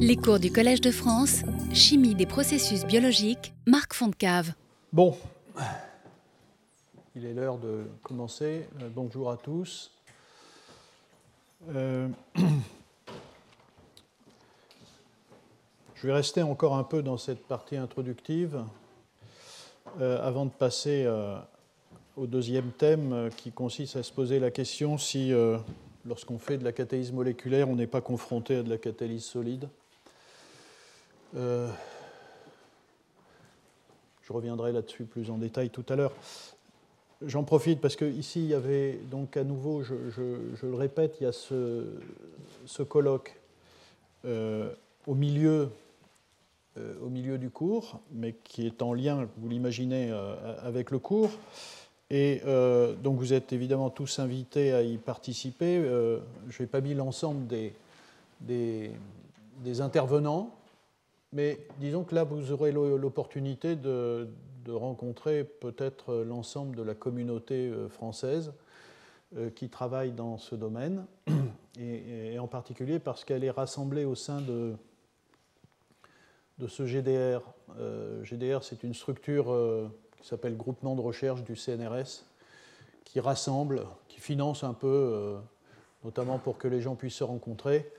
Les cours du Collège de France, Chimie des processus biologiques, Marc Fontcave. Bon, il est l'heure de commencer. Euh, bonjour à tous. Euh, je vais rester encore un peu dans cette partie introductive euh, avant de passer au deuxième thème qui consiste à se poser la question si, lorsqu'on fait de la catalyse moléculaire, on n'est pas confronté à de la catalyse solide. Euh, je reviendrai là-dessus plus en détail tout à l'heure. J'en profite parce qu'ici, il y avait donc à nouveau, je, le répète, il y a ce, colloque euh, au, milieu, euh, au milieu du cours, mais qui est en lien, vous l'imaginez, avec le cours. Et donc vous êtes évidemment tous invités à y participer. je n'ai pas mis l'ensemble des intervenants, mais disons que là, vous aurez l'opportunité de, rencontrer peut-être l'ensemble de la communauté euh, française euh, qui travaille dans ce domaine, et, en particulier parce qu'elle est rassemblée au sein de, de ce GDR. Euh, GDR, c'est une structure qui s'appelle Groupement de recherche du CNRS, qui rassemble, qui finance un peu, notamment pour que les gens puissent se rencontrer,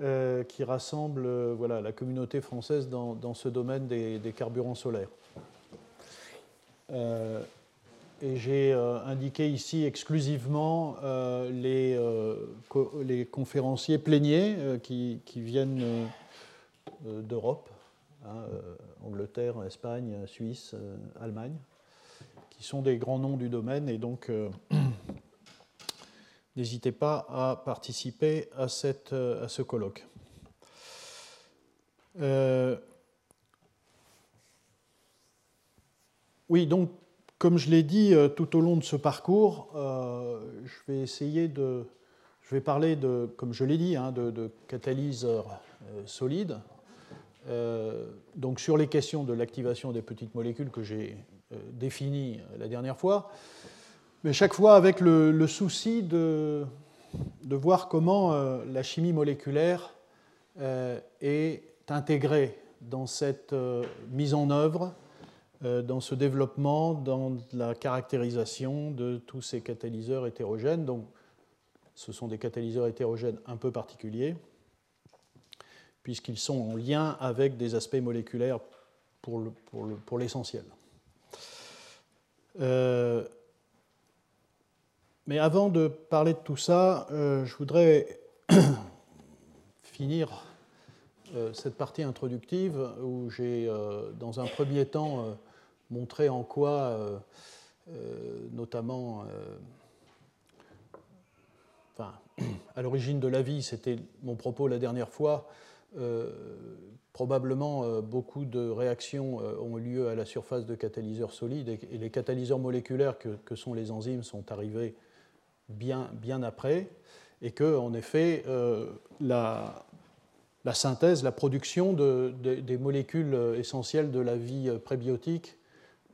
euh, qui rassemble euh, voilà, la communauté française dans, ce domaine des, carburants solaires. Euh, et j'ai indiqué ici exclusivement les, les, conférenciers pléniers qui, qui, viennent d'Europe, hein, Angleterre, Espagne, Suisse, Allemagne, qui sont des grands noms du domaine et donc n'hésitez pas à participer à, cette, à ce colloque. Euh, oui, donc, comme je l'ai dit euh, tout au long de ce parcours, euh, je vais essayer de. Je vais parler, de, comme je l'ai dit, hein, de, catalyseurs solides. donc, sur les questions de l'activation des petites molécules que j'ai définies la dernière fois mais chaque fois avec le, souci de, de, voir comment euh, la chimie moléculaire euh, est intégrée dans cette euh, mise en œuvre, dans ce développement, dans la caractérisation de tous ces catalyseurs hétérogènes. Donc, ce sont des catalyseurs hétérogènes un peu particuliers, puisqu'ils sont en lien avec des aspects moléculaires pour l'essentiel. Le, pour mais avant de parler de tout ça, euh, je voudrais finir euh, cette partie introductive où j'ai, euh, dans un premier temps, montré en quoi, notamment, à l'origine de la vie, c'était mon propos la dernière fois, probablement beaucoup de réactions ont eu lieu à la surface de catalyseurs solides et, les catalyseurs moléculaires que, sont les enzymes sont arrivés bien, après, et que, en effet, euh, la, la, synthèse, la production de, des molécules essentielles de la vie prébiotique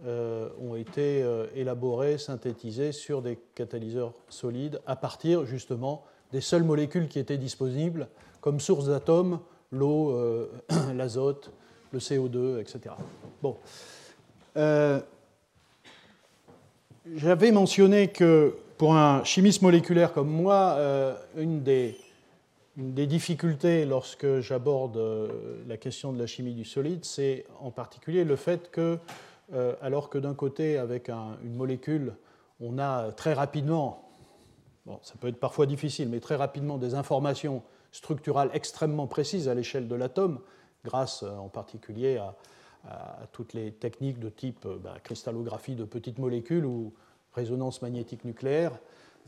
euh, ont été euh, élaborées, synthétisées sur des catalyseurs solides à partir justement des seules molécules qui étaient disponibles comme source d'atomes, l'eau, l'azote, le CO2, etc. Bon. J'avais mentionné que pour un chimiste moléculaire comme moi, euh, une, des, difficultés lorsque j'aborde euh, la question de la chimie du solide, c'est en particulier le fait que, euh, alors que d'un côté, avec une molécule, on a très rapidement, bon, ça peut être parfois difficile, mais très rapidement des informations structurales extrêmement précises à l'échelle de l'atome, grâce en particulier à, toutes les techniques de type bah, cristallographie de petites molécules ou résonance magnétique nucléaire,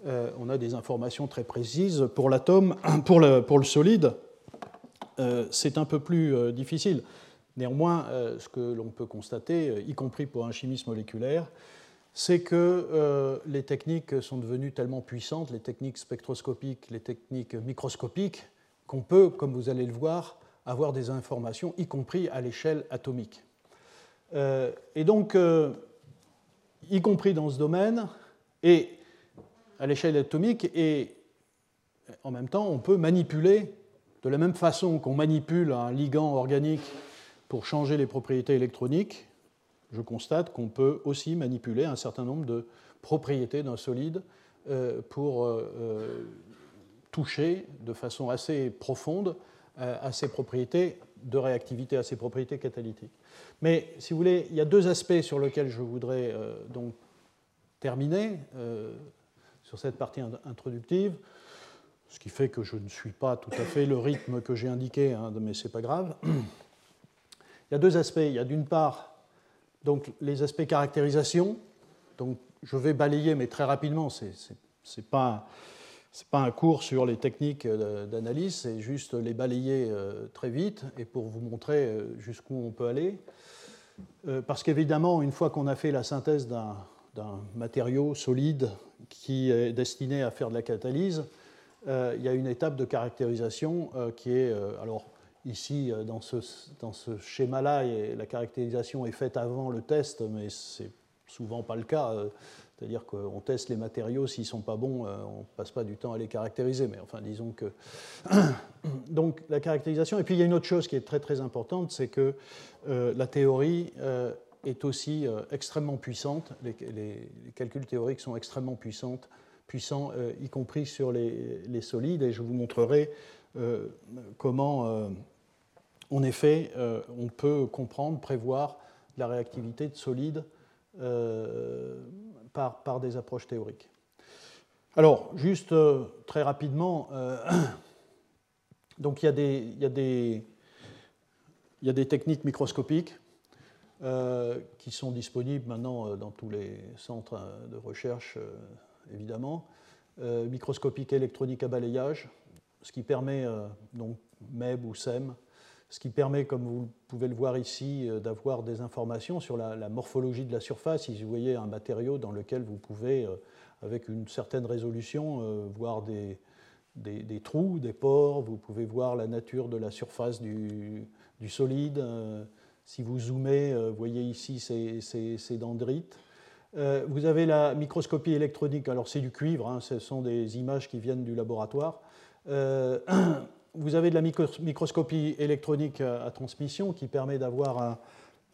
euh, on a des informations très précises. Pour l'atome, pour le, solide, euh, c'est un peu plus euh, difficile. Néanmoins, ce que l'on peut constater, y compris pour un chimiste moléculaire, c'est que les techniques sont devenues tellement puissantes, les techniques spectroscopiques, les techniques microscopiques, qu'on peut, comme vous allez le voir, avoir des informations, y compris à l'échelle atomique. et donc, y compris dans ce domaine, et à l'échelle atomique, et en même temps, on peut manipuler De la même façon qu'on manipule un ligand organique pour changer les propriétés électroniques, je constate qu'on peut aussi manipuler un certain nombre de propriétés d'un solide euh, pour euh, euh, toucher de façon assez profonde à ses propriétés de réactivité, à ses propriétés catalytiques. Mais si vous voulez, il y a deux aspects sur lesquels je voudrais donc terminer sur cette partie introductive, ce qui fait que je ne suis pas tout à fait le rythme que j'ai indiqué, hein, mais ce n'est pas grave. Il y a deux aspects. Il y a d'une part donc, les aspects caractérisation. Donc, je vais balayer, mais très rapidement. Ce n'est pas, un cours sur les techniques d'analyse, c'est juste les balayer euh, très vite et pour vous montrer euh, jusqu'où on peut aller. Euh, parce qu'évidemment, une fois qu'on a fait la synthèse d'un matériau solide qui est destiné à faire de la catalyse, il y a une étape de caractérisation qui est alors Ici, euh, dans ce, dans ce schéma-là, la caractérisation est faite avant le test, mais c'est souvent pas le cas. Euh, c'est-à-dire qu'on teste les matériaux, s'ils ne sont pas bons, euh, on ne passe pas du temps à les caractériser. Mais enfin, disons que. Donc, la caractérisation. Et puis, il y a une autre chose qui est très, très importante c'est que la théorie est aussi extrêmement puissante. Les, calculs théoriques sont extrêmement puissants, y compris sur les, solides. Et je vous montrerai comment en effet, euh, on peut comprendre, prévoir la réactivité de solides euh, par, des approches théoriques. Alors, juste euh, très rapidement, donc il y, a des, techniques microscopiques qui sont disponibles maintenant dans tous les centres de recherche, évidemment. microscopique électronique à balayage, ce qui permet, donc MEB ou SEM, ce qui permet, comme vous pouvez le voir ici, euh, d'avoir des informations sur la, morphologie de la surface. Si vous voyez un matériau dans lequel vous pouvez, euh, avec une certaine résolution, euh, voir des, des, trous, des pores, vous pouvez voir la nature de la surface du, du solide. Si vous zoomez, vous voyez ici ces, ces, dendrites. Vous avez la microscopie électronique, alors c'est du cuivre, hein, ce sont des images qui viennent du laboratoire. vous avez de la microscopie électronique à transmission qui permet d'avoir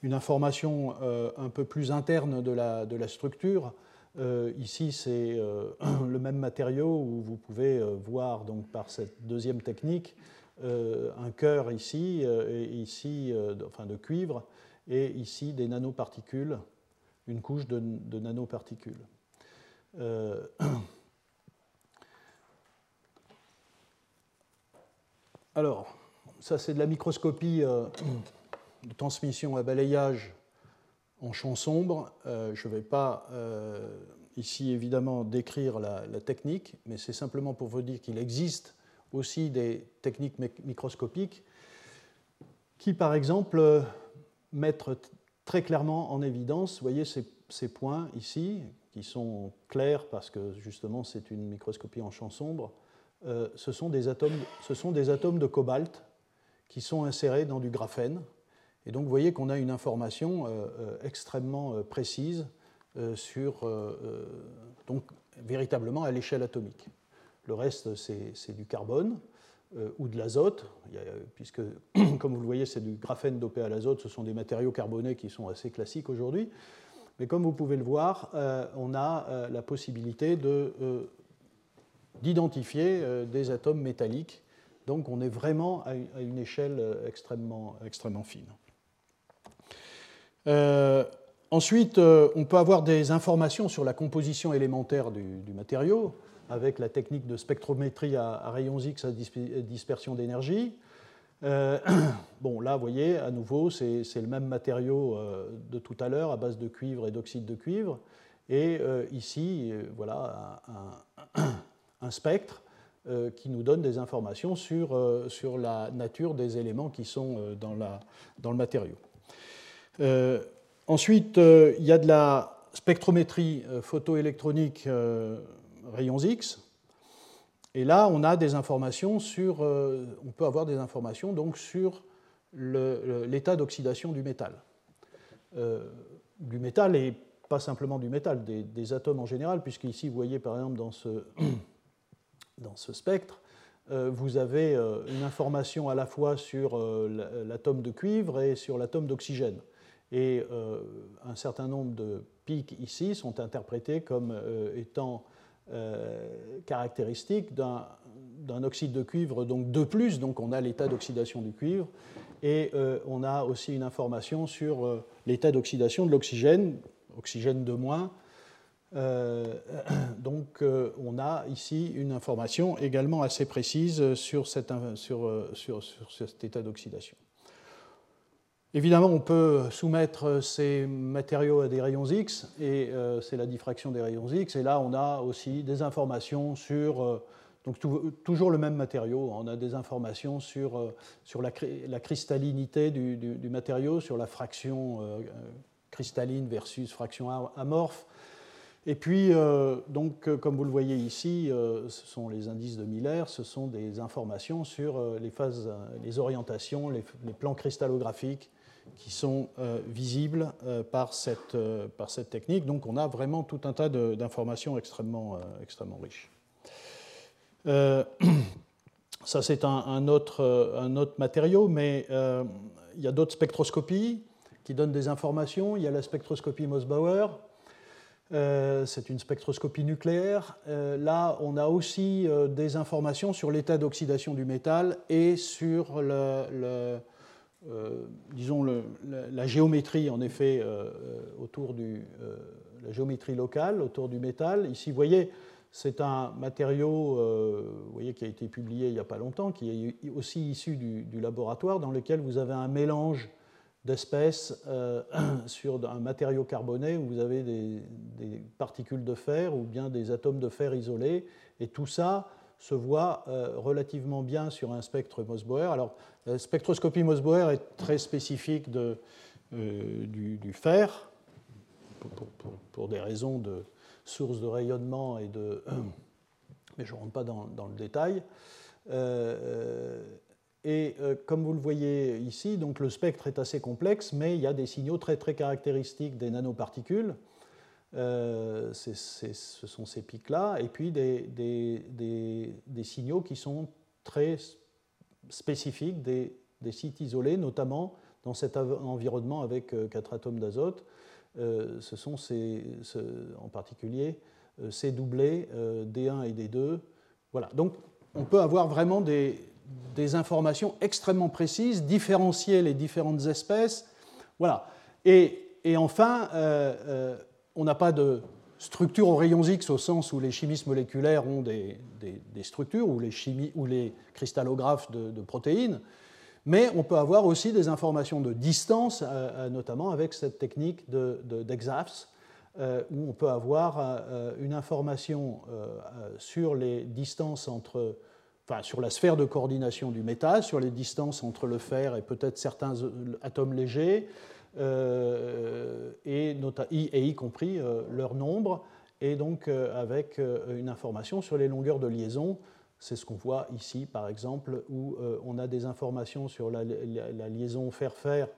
une information euh, un peu plus interne de la, structure. Euh, ici, c'est euh, le même matériau où vous pouvez voir donc, par cette deuxième technique un cœur ici, et ici enfin, de cuivre, et ici des nanoparticules, une couche de nanoparticules. Alors, ça c'est de la microscopie euh, de transmission à balayage en champ sombre. Euh, je ne vais pas euh, ici évidemment décrire la, technique, mais c'est simplement pour vous dire qu'il existe aussi des techniques microscopiques qui, par exemple, mettent très clairement en évidence, vous voyez ces, ces points ici, qui sont clairs parce que justement c'est une microscopie en champ sombre, euh, ce, sont des atomes, de cobalt qui sont insérés dans du graphène. Et donc vous voyez qu'on a une information euh, euh, extrêmement précise sur, donc véritablement à l'échelle atomique. Le reste, c'est du carbone ou de l'azote, puisque, comme vous le voyez, c'est du graphène dopé à l'azote, ce sont des matériaux carbonés qui sont assez classiques aujourd'hui. Mais comme vous pouvez le voir, on a la possibilité de d'identifier euh, des atomes métalliques. Donc on est vraiment à une échelle euh, extrêmement, extrêmement fine. Euh, ensuite, on peut avoir des informations sur la composition élémentaire du, matériau avec la technique de spectrométrie à, rayons X à dispersion d'énergie. bon, là, vous voyez, à nouveau, c'est le même matériau de tout à l'heure à base de cuivre et d'oxyde de cuivre. Et ici, voilà, un, un spectre euh, qui nous donne des informations sur, euh, sur la nature des éléments qui sont euh, dans, le matériau. ensuite, il y a de la spectrométrie photoélectronique rayons X. Et là, on a des informations sur, on peut avoir des informations donc sur l'état d'oxydation du métal. du métal et pas simplement du métal, des, des atomes en général, puisqu'ici, vous voyez par exemple dans ce, dans ce spectre, vous avez une information à la fois sur l'atome de cuivre et sur l'atome d'oxygène. Et un certain nombre de pics ici sont interprétés comme étant caractéristiques d'un oxyde de cuivre donc de plus, donc on a l'état d'oxydation du cuivre, et on a aussi une information sur l'état d'oxydation de l'oxygène, oxygène de moins, euh, donc euh, on a ici une information également assez précise sur, cet état d'oxydation. Évidemment, on peut soumettre ces matériaux à des rayons X, et euh, c'est la diffraction des rayons X, et là on a aussi des informations sur, donc toujours le même matériau, on a des informations sur, la, cristallinité du, matériau, sur la fraction cristalline versus fraction amorphe, et puis, euh, donc, euh, comme vous le voyez ici, euh, ce sont les indices de Miller, ce sont des informations sur les phases, les orientations, les, plans cristallographiques qui sont visibles par, cette, par cette technique. Donc, on a vraiment tout un tas d'informations extrêmement, extrêmement riches. ça, c'est un, autre, un autre matériau, mais il y a d'autres spectroscopies qui donnent des informations. Il y a la spectroscopie Mosbauer, euh, c'est une spectroscopie nucléaire. Euh, là, on a aussi euh, des informations sur l'état d'oxydation du métal et sur la, géométrie, en effet, autour du, la géométrie locale autour du métal. Ici, vous voyez, c'est un matériau voyez, qui a été publié il n'y a pas longtemps, qui est aussi issu du laboratoire, dans lequel vous avez un mélange d'espèces euh, sur un matériau carboné où vous avez des, particules de fer ou bien des atomes de fer isolés. Et tout ça se voit euh, relativement bien sur un spectre Mosbauer. Alors, la spectroscopie Mosbauer est très spécifique euh, du, fer, pour, des raisons de sources de rayonnement et de. Mais je ne rentre pas dans, dans le détail. Et euh, comme vous le voyez ici, donc le spectre est assez complexe, mais il y a des signaux très très caractéristiques des nanoparticules. Euh, ce sont ces pics-là, et puis des, des, des, signaux qui sont très spécifiques des, sites isolés, notamment dans cet environnement avec euh, quatre atomes d'azote. ce sont ces, en particulier ces doublés D1 et D2. Voilà. Donc on peut avoir vraiment des, des informations extrêmement précises, différencier les différentes espèces. Voilà. Et, enfin, euh, euh, on n'a pas de structure aux rayons X au sens où les chimistes moléculaires ont des, structures, ou les, ou les cristallographes de, protéines, mais on peut avoir aussi des informations de distance, euh, notamment avec cette technique d'EXAFS, où on peut avoir une information sur les distances entre sur la sphère de coordination du métal, sur les distances entre le fer et peut-être certains atomes légers, euh, et, y compris euh, leur nombre, et donc euh, avec une information sur les longueurs de liaison. C'est ce qu'on voit ici, par exemple, où on a des informations sur la liaison fer-fer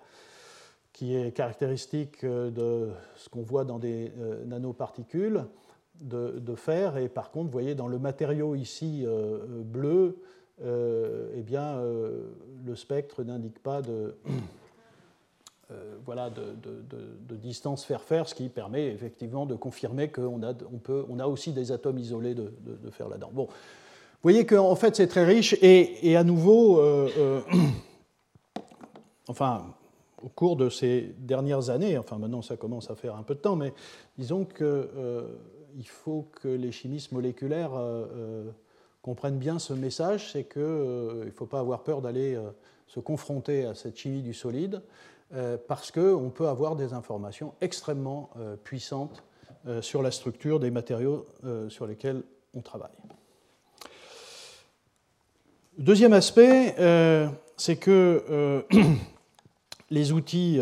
qui est caractéristique de ce qu'on voit dans des nanoparticules de, fer. Et par contre, vous voyez, dans le matériau ici euh, euh, bleu, euh, eh bien, le spectre n'indique pas de, voilà, de, distance fer-fer, ce qui permet effectivement de confirmer qu'on a, on peut, on a aussi des atomes isolés de, fer là-dedans. Bon. Vous voyez qu'en fait c'est très riche et, et à nouveau, enfin, au cours de ces dernières années, enfin maintenant ça commence à faire un peu de temps, mais disons que il faut que les chimistes moléculaires euh, euh, comprennent bien ce message, c'est qu'il euh, ne faut pas avoir peur d'aller se confronter à cette chimie du solide, parce qu'on peut avoir des informations extrêmement puissantes sur la structure des matériaux sur lesquels on travaille. Deuxième aspect, c'est que les outils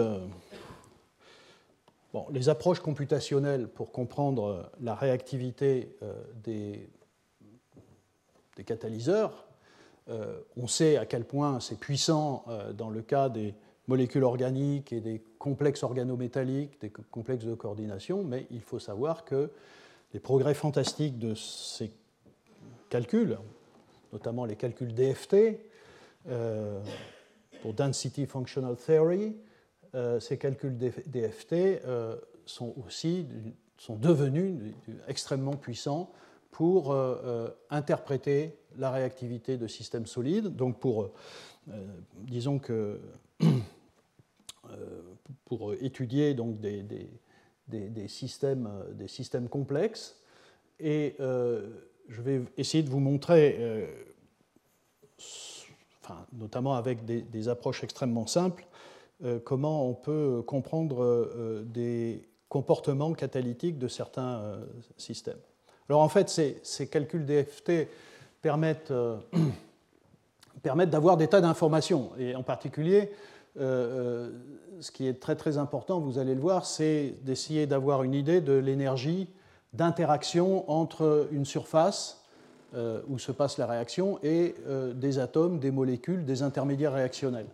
les approches computationnelles pour comprendre la réactivité euh, des, catalyseurs, euh, on sait à quel point c'est puissant euh, dans le cas des molécules organiques et des complexes organométalliques, des complexes de coordination, mais il faut savoir que les progrès fantastiques de ces calculs, notamment les calculs DFT, pour Density Functional Theory, ces calculs DFT sont aussi sont devenus extrêmement puissants pour interpréter la réactivité de systèmes solides. Donc pour, disons que pour étudier donc des, des, systèmes, des systèmes complexes. Et euh, je vais essayer de vous montrer, euh, enfin, notamment avec des, approches extrêmement simples, euh, comment on peut comprendre des comportements catalytiques de certains systèmes. Alors en fait, ces, calculs DFT permettent, permettent d'avoir des tas d'informations, et en particulier, ce qui est très très important, vous allez le voir, c'est d'essayer d'avoir une idée de l'énergie d'interaction entre une surface euh, où se passe la réaction et euh, des atomes, des molécules, des intermédiaires réactionnels.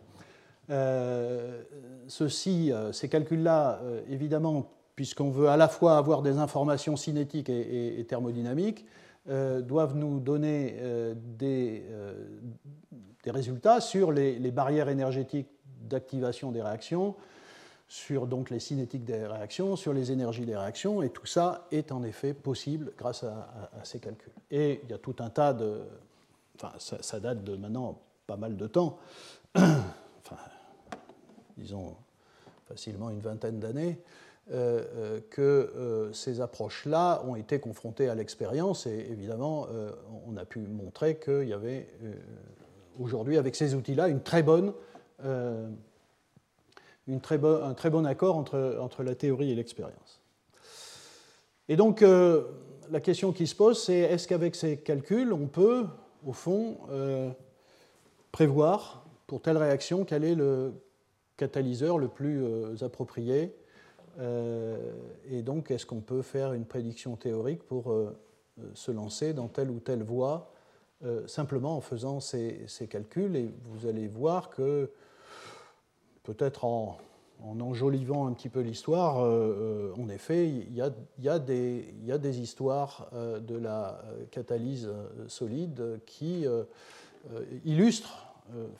Euh, ceci, ces calculs-là, évidemment, puisqu'on veut à la fois avoir des informations cinétiques et, thermodynamiques, doivent nous donner des, résultats sur les, barrières énergétiques d'activation des réactions, sur donc les cinétiques des réactions, sur les énergies des réactions, et tout ça est en effet possible grâce à, ces calculs. Et il y a tout un tas de... Enfin, ça, date de maintenant pas mal de temps, disons facilement une vingtaine d'années, euh, euh, que euh, ces approches-là ont été confrontées à l'expérience, et évidemment, on a pu montrer qu'il y avait aujourd'hui, avec ces outils-là, une très bonne une très un très bon accord entre, entre la théorie et l'expérience. Et donc, la question qui se pose, c'est est-ce qu'avec ces calculs, on peut, au fond, prévoir pour telle réaction quel est le catalyseur le plus approprié. Et donc, est-ce qu'on peut faire une prédiction théorique pour se lancer dans telle ou telle voie simplement en faisant ces, ces, calculs Et vous allez voir que peut-être en, enjolivant un petit peu l'histoire, euh, euh, en effet, il y, a, des, histoires euh, de la catalyse solide qui illustrent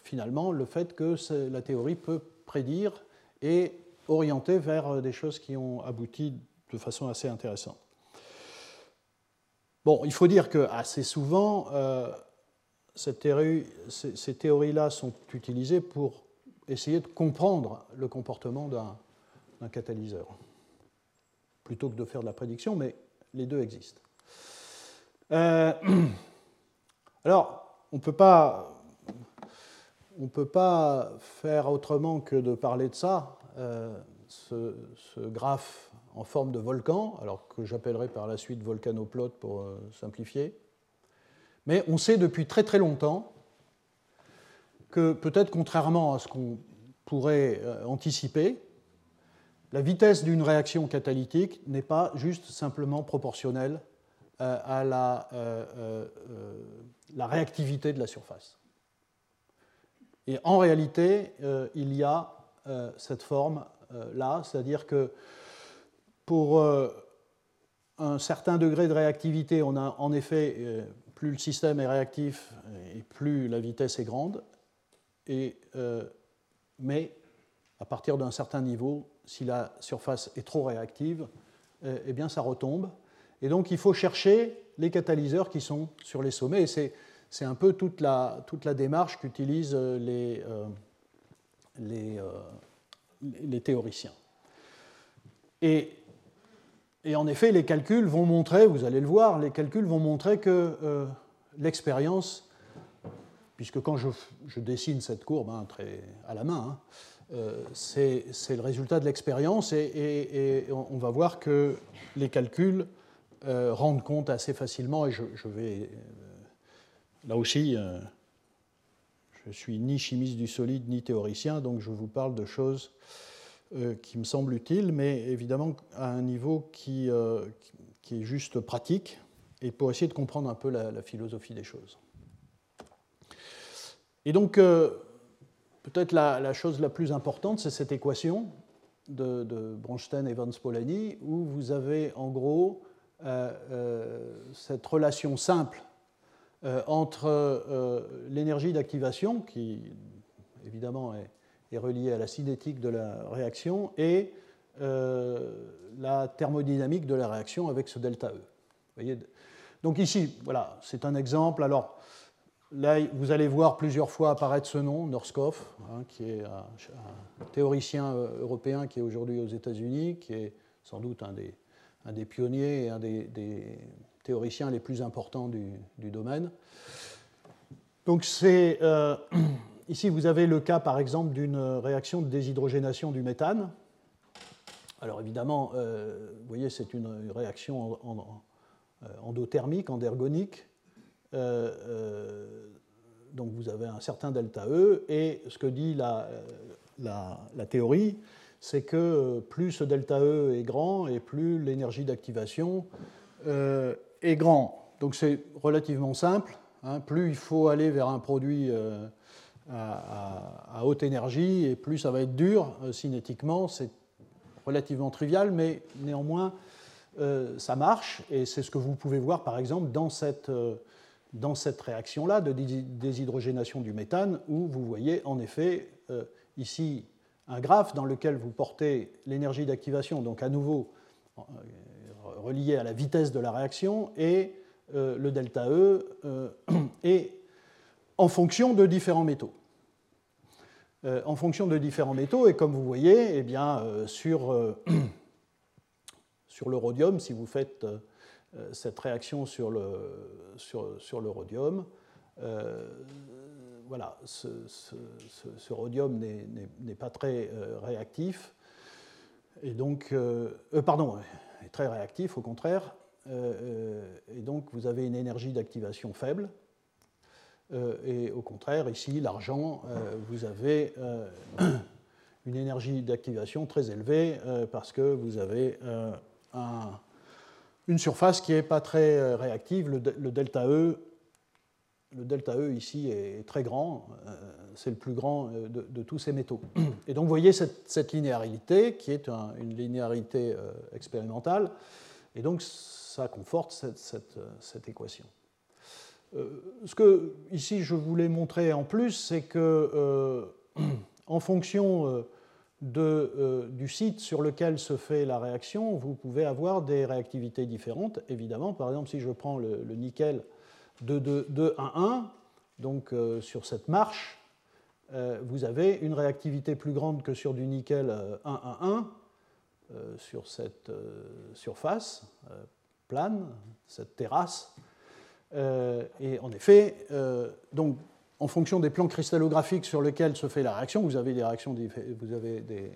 finalement le fait que la théorie peut prédire et orienter vers des choses qui ont abouti de façon assez intéressante. Bon, il faut dire que assez souvent, ces théories-là sont utilisées pour essayer de comprendre le comportement d'un catalyseur, plutôt que de faire de la prédiction, mais les deux existent. Euh, alors, on ne peut pas faire autrement que de parler de ça, euh, ce, graphe en forme de volcan, alors que j'appellerai par la suite volcanoplot pour euh, simplifier. Mais on sait depuis très très longtemps que peut-être contrairement à ce qu'on pourrait euh, anticiper, la vitesse d'une réaction catalytique n'est pas juste simplement proportionnelle à la, réactivité de la surface. Et en réalité, il y a cette forme-là, c'est-à-dire que pour un certain degré de réactivité, on a en effet, plus le système est réactif et plus la vitesse est grande, euh, mais à partir d'un certain niveau, si la surface est trop réactive, euh, eh bien ça retombe. Et donc il faut chercher les catalyseurs qui sont sur les sommets. C'est un peu toute la, démarche qu'utilisent les, euh, les, les, théoriciens. Et, en effet, les calculs vont montrer, vous allez le voir, les calculs vont montrer que l'expérience puisque quand je, dessine cette courbe hein, à la main, hein, euh, c'est le résultat de l'expérience et, on, va voir que les calculs euh, rendent compte assez facilement, et je, vais, euh, là aussi, je suis ni chimiste du solide ni théoricien, donc je vous parle de choses qui me semblent utiles, mais évidemment à un niveau qui, qui, est juste pratique, et pour essayer de comprendre un peu la philosophie des choses. Et donc, euh, peut-être la, chose la plus importante, c'est cette équation de, de Bronstein-Evans-Polanyi, où vous avez en gros euh, euh, cette relation simple entre l'énergie d'activation, qui évidemment est, reliée à la cinétique de la réaction, et la thermodynamique de la réaction avec ce delta E. Donc ici, voilà, c'est un exemple. Alors, Là, vous allez voir plusieurs fois apparaître ce nom, Norskov, hein, qui est un, théoricien euh, européen qui est aujourd'hui aux États-Unis, qui est sans doute un des, un des pionniers et un des, théoriciens les plus importants du, domaine. Donc, euh, ici, vous avez le cas, par exemple, d'une réaction de déshydrogénation du méthane. Alors, évidemment, euh, vous voyez, c'est une réaction endothermique, endergonique euh, euh, donc vous avez un certain delta E, et ce que dit la, la, théorie, c'est que plus ce delta E est grand, et plus l'énergie d'activation est grand. Donc c'est relativement simple. Hein. plus il faut aller vers un produit à, haute énergie, et plus ça va être dur cinétiquement. C'est relativement trivial, mais néanmoins, ça marche, et c'est ce que vous pouvez voir par exemple dans cette dans cette réaction-là de déshydrogénation du méthane, où vous voyez en effet euh, ici un graphe dans lequel vous portez l'énergie d'activation, donc à nouveau euh, relié à la vitesse de la réaction, et euh, le delta E est en fonction de différents métaux. en fonction de différents métaux, et comme vous voyez, eh bien, sur, sur le rhodium, si vous faites euh, cette réaction sur le, sur, sur le rhodium. Euh, voilà, ce, rhodium n'est pas très euh, réactif, et donc, pardon, très réactif au contraire, et donc vous avez une énergie d'activation faible, et au contraire, ici, l'argent, vous avez une énergie d'activation très élevée parce que vous avez un, une surface qui n'est pas très euh, réactive. Le, delta E, le delta E ici est très grand, euh, c'est le plus grand euh, de, tous ces métaux. Et donc vous voyez cette, linéarité qui est une linéarité expérimentale, et donc ça conforte cette, équation. ce que ici je voulais montrer en plus, c'est que en fonction euh, du site sur lequel se fait la réaction, vous pouvez avoir des réactivités différentes, évidemment. Par exemple, si je prends le, nickel 2,2,1,1, donc euh, sur cette marche, euh, vous avez une réactivité plus grande que sur du nickel 1,1,1 sur cette surface plane, cette terrasse. et en effet, donc en fonction des plans cristallographiques sur lesquels se fait la réaction, vous avez des, réactions, vous avez des,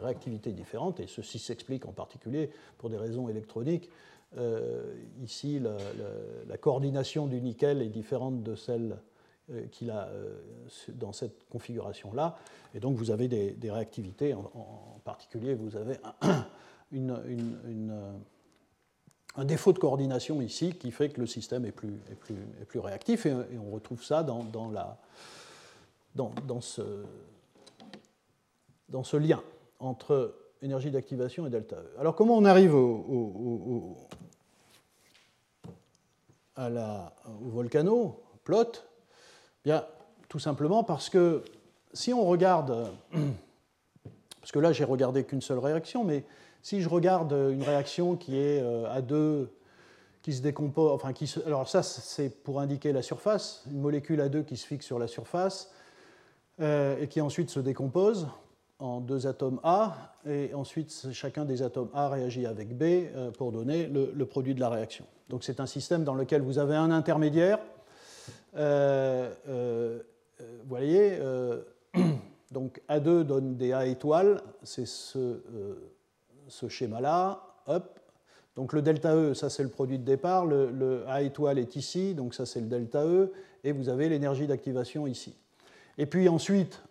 réactivités différentes, et ceci s'explique en particulier pour des raisons électroniques. Euh, ici, la, coordination du nickel est différente de celle euh, qu'il a euh, dans cette configuration-là, et donc vous avez des, réactivités, en, particulier vous avez un défaut de coordination ici qui fait que le système est plus, réactif. Et, on retrouve ça dans ce lien entre énergie d'activation et delta E. Alors comment on arrive au, à au volcano, plot Bien, tout simplement parce que si on regarde, parce que là j'ai regardé qu'une seule réaction, mais si je regarde une réaction qui est à euh, deux, qui se décompose, enfin, qui alors ça c'est pour indiquer la surface, une molécule à deux qui se fixe sur la surface euh, et qui ensuite se décompose en deux atomes A, et ensuite chacun des atomes A réagit avec B euh, pour donner le, produit de la réaction. Donc c'est un système dans lequel vous avez un intermédiaire. vous voyez, donc A2 donne des A étoiles, c'est ce schéma-là, hop. Donc le delta E, ça c'est le produit de départ, le, A étoile est ici, donc ça c'est le delta E, et vous avez l'énergie d'activation ici. Et puis ensuite,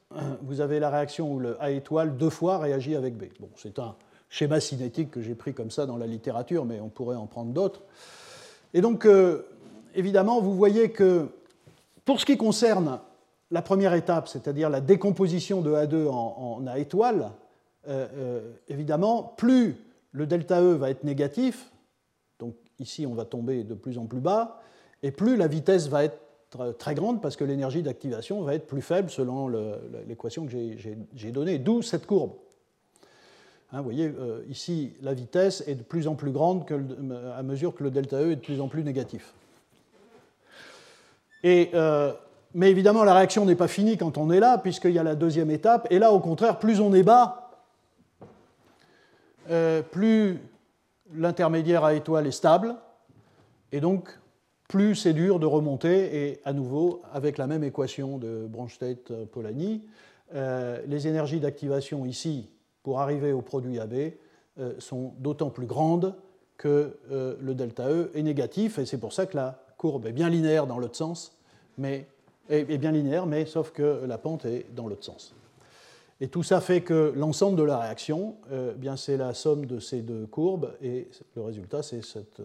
vous avez la réaction où le A étoile deux fois réagit avec B. Bon, c'est un schéma cinétique que j'ai pris comme ça dans la littérature, mais on pourrait en prendre d'autres. Et donc, euh, évidemment, vous voyez que pour ce qui concerne la première étape, c'est-à-dire la décomposition de A2 en A étoile, euh, euh, évidemment, plus le delta E va être négatif, donc ici on va tomber de plus en plus bas, et plus la vitesse va être très grande parce que l'énergie d'activation va être plus faible selon l'équation que j'ai donnée, d'où cette courbe. Hein, vous voyez, euh, ici, la vitesse est de plus en plus grande à mesure que le delta E est de plus en plus négatif. Et, euh, mais évidemment, la réaction n'est pas finie quand on est là, puisqu'il y a la deuxième étape. Et là, au contraire, plus on est bas, euh, plus l'intermédiaire à étoile est stable, et donc plus c'est dur de remonter, et à nouveau, avec la même équation de Bronsted-Polanyi, les énergies d'activation ici pour arriver au produit AB euh, sont d'autant plus grandes que euh, le delta E est négatif, et c'est pour ça que la courbe est bien linéaire dans l'autre sens, mais est bien linéaire, mais sauf que la pente est dans l'autre sens. Et tout ça fait que l'ensemble de la réaction, euh, bien c'est la somme de ces deux courbes, et le résultat, c'est cette,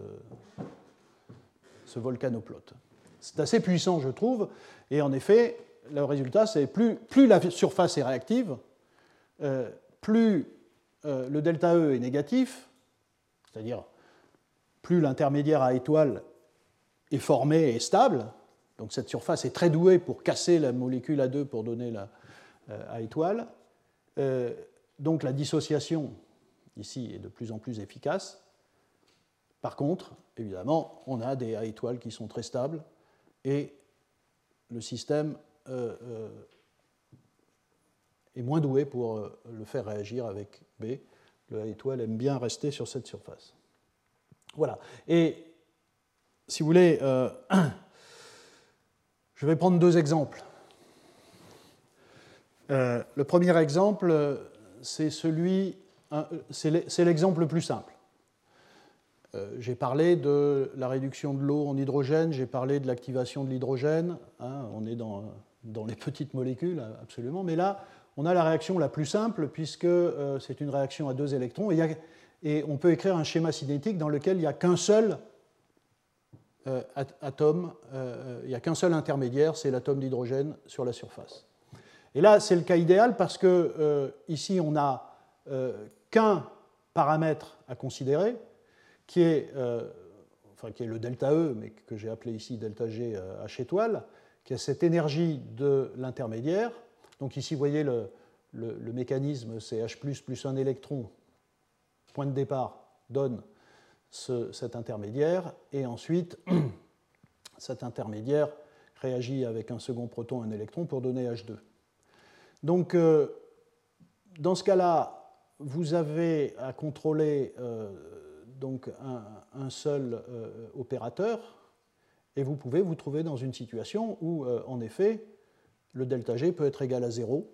ce volcanoplote. C'est assez puissant, je trouve, et en effet, le résultat, c'est plus, plus la surface est réactive, plus euh, le delta E est négatif, c'est-à-dire plus l'intermédiaire à étoile est formé et stable, donc cette surface est très douée pour casser la molécule A2 pour donner la euh, A étoile, euh, donc la dissociation ici est de plus en plus efficace. Par contre, évidemment, on a des A étoiles qui sont très stables et le système est moins doué pour euh, le faire réagir avec B. Le étoile aime bien rester sur cette surface. Voilà. Et si vous voulez, euh, je vais prendre deux exemples. Euh, le premier exemple, c'est celui, c'est l'exemple le plus simple. J'ai parlé de la réduction de l'eau en hydrogène, j'ai parlé de l'activation de l'hydrogène. Hein, on est dans, les petites molécules, absolument. Mais là, on a la réaction la plus simple, puisque euh, c'est une réaction à deux électrons, et, on peut écrire un schéma cinétique dans lequel il n'y a qu'un seul euh, atome, euh, il n'y a qu'un seul intermédiaire, c'est l'atome d'hydrogène sur la surface. Et là, c'est le cas idéal parce que ici, on n'a qu'un paramètre à considérer, qui est, enfin, qui est le delta E, mais que j'ai appelé ici delta G H étoile, qui a cette énergie de l'intermédiaire, donc ici, vous voyez le, mécanisme, c'est H plus un électron, point de départ, donne cet intermédiaire, et ensuite, cet intermédiaire réagit avec un second proton, un électron, pour donner H2. Donc, euh, dans ce cas-là, vous avez à contrôler euh, donc un, seul euh, opérateur, et vous pouvez vous trouver dans une situation où, en effet, le delta G peut être égal à 0.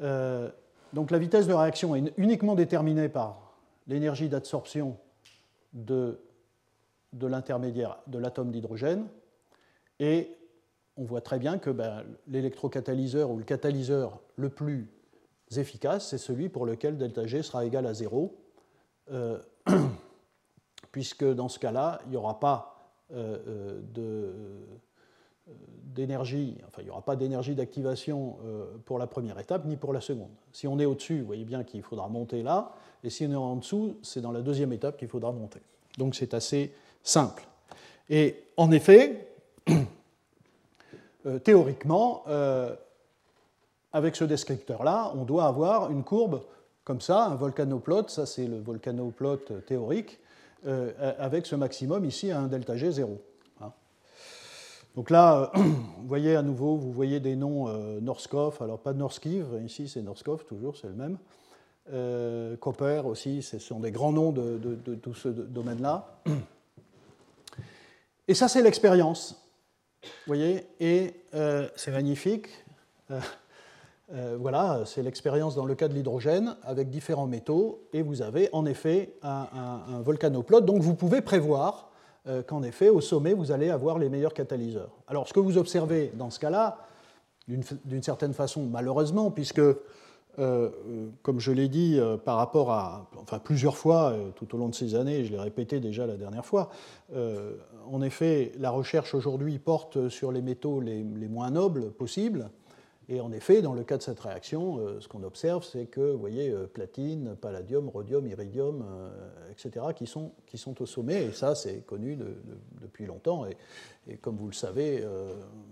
Euh, donc la vitesse de réaction est uniquement déterminée par l'énergie d'absorption de, de l'intermédiaire de l'atome d'hydrogène. Et on voit très bien que ben, l'électrocatalyseur ou le catalyseur le plus efficace, c'est celui pour lequel delta G sera égal à 0, euh, puisque dans ce cas-là, il n'y aura pas euh, de d'énergie, enfin il n'y aura pas d'énergie d'activation euh, pour la première étape ni pour la seconde. Si on est au-dessus, vous voyez bien qu'il faudra monter là, et si on est en dessous, c'est dans la deuxième étape qu'il faudra monter. Donc c'est assez simple. Et en effet, euh, théoriquement, euh, avec ce descripteur-là, on doit avoir une courbe comme ça, un volcanoplot, ça c'est le volcanoplot théorique, avec ce maximum ici à un delta G 0. Donc là, vous voyez à nouveau, vous voyez des noms euh, Norskov, alors pas Norskiv, ici c'est Norskov, toujours, c'est le même. Euh, Copper aussi, ce sont des grands noms de, tout ce domaine-là. Et ça, c'est l'expérience. Vous voyez Et euh, c'est magnifique. Voilà, c'est l'expérience dans le cas de l'hydrogène avec différents métaux. Et vous avez en effet un, volcanoplote. Donc vous pouvez prévoir euh, qu'en effet, au sommet, vous allez avoir les meilleurs catalyseurs. Alors, ce que vous observez dans ce cas-là, d'une certaine façon, malheureusement, puisque, euh, comme je l'ai dit euh, par rapport à, plusieurs fois tout au long de ces années, je l'ai répété déjà la dernière fois, en effet, la recherche aujourd'hui porte sur les métaux les, moins nobles possibles, Et en effet, dans le cas de cette réaction, ce qu'on observe, c'est que, vous voyez, platine, palladium, rhodium, iridium, etc., qui sont, qui sont au sommet. Et ça, c'est connu depuis longtemps. Et, comme vous le savez,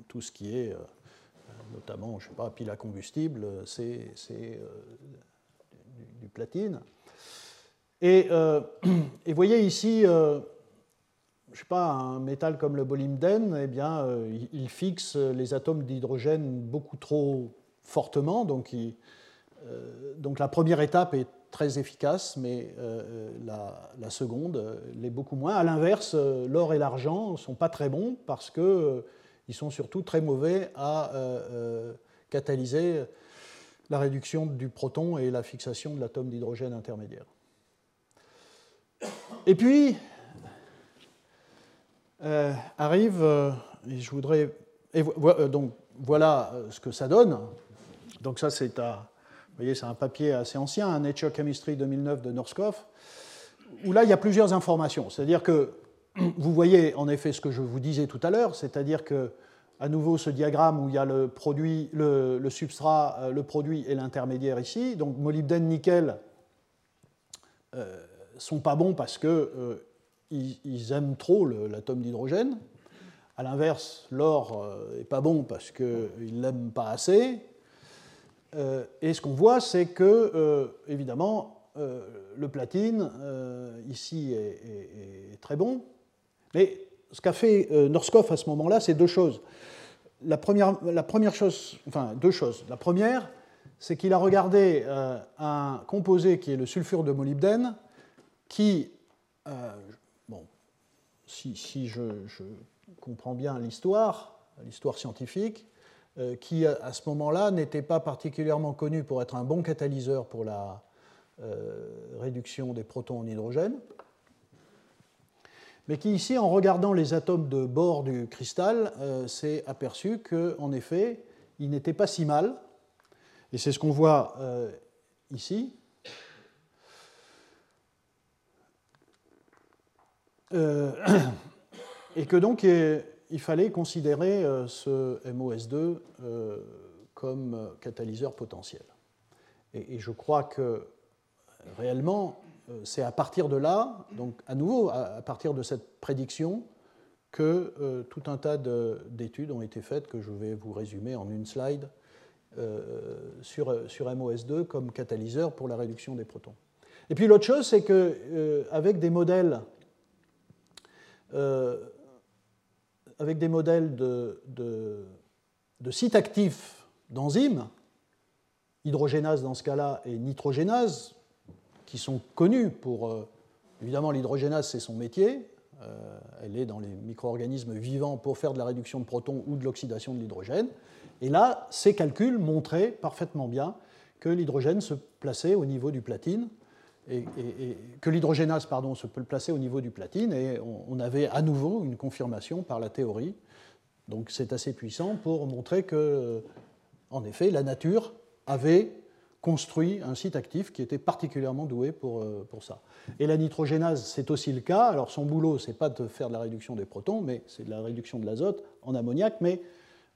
tout ce qui est notamment, je ne sais pas, pile à combustible, c'est du, platine. Et, euh, vous voyez ici, euh, je sais pas, un métal comme le molybdène, eh bien, euh, il fixe les atomes d'hydrogène beaucoup trop fortement, donc, donc, la première étape est très efficace, mais la, la, seconde l'est beaucoup moins. À l'inverse, l'or et l'argent ne sont pas très bons parce que ils sont surtout très mauvais à euh, euh, catalyser la réduction du proton et la fixation de l'atome d'hydrogène intermédiaire. Et puis, euh, arrive, et je voudrais. donc voilà ce que ça donne. Donc ça, c'est c'est un papier assez ancien, un Nature Chemistry 2009 de Norskov, où là, il y a plusieurs informations. C'est-à-dire que vous voyez en effet ce que je vous disais tout à l'heure, c'est-à-dire que à nouveau ce diagramme où il y a le, produit, le, substrat, euh, le produit et l'intermédiaire ici. Donc molybdène, nickel euh, sont pas bons parce euh, ils aiment trop l'atome d'hydrogène. À l'inverse, l'or n'est pas bon parce qu'il ne l'aime pas assez. et ce qu'on voit, c'est que, évidemment, le platine, ici, est, très bon. Mais ce qu'a fait Norskov à ce moment-là, c'est deux choses la première, la première chose, enfin deux choses. La première, c'est qu'il a regardé euh, un composé qui est le sulfure de molybdène, qui, euh, si, je, comprends bien l'histoire, l'histoire scientifique, euh, qui à ce moment-là n'était pas particulièrement connu pour être un bon catalyseur pour la réduction des protons en hydrogène mais qui ici, en regardant les atomes de bord du cristal, euh, s'est aperçu qu'en effet, il n'était pas si mal. Et c'est ce qu'on voit euh, ici. Euh, et que donc il fallait considérer ce MOS2 comme catalyseur potentiel. Et, je crois que réellement, euh, c'est à partir de là, donc à nouveau à partir de cette prédiction, que euh, tout un tas d'études ont été faites que je vais vous résumer en une slide euh, sur, sur MOS2 comme catalyseur pour la réduction des protons. Et puis l'autre chose, c'est qu'avec des modèles, avec des modèles de sites actifs d'enzymes, hydrogénase dans ce cas-là et nitrogénase, qui sont connus pour. Euh, évidemment, l'hydrogénase, c'est son métier. Euh, elle est dans les micro-organismes vivants pour faire de la réduction de protons ou de l'oxydation de l'hydrogène. Et là, ces calculs montraient parfaitement bien que l'hydrogène se plaçait au niveau du platine, et, que l'hydrogénase pardon, se peut placer au niveau du platine, et on, avait à nouveau une confirmation par la théorie. Donc c'est assez puissant pour montrer que, en effet, la nature avait construit un site actif qui était particulièrement doué pour, euh, pour ça. Et la nitrogénase, c'est aussi le cas. Alors son boulot, c'est pas de faire de la réduction des protons, mais c'est de la réduction de l'azote en ammoniac, mais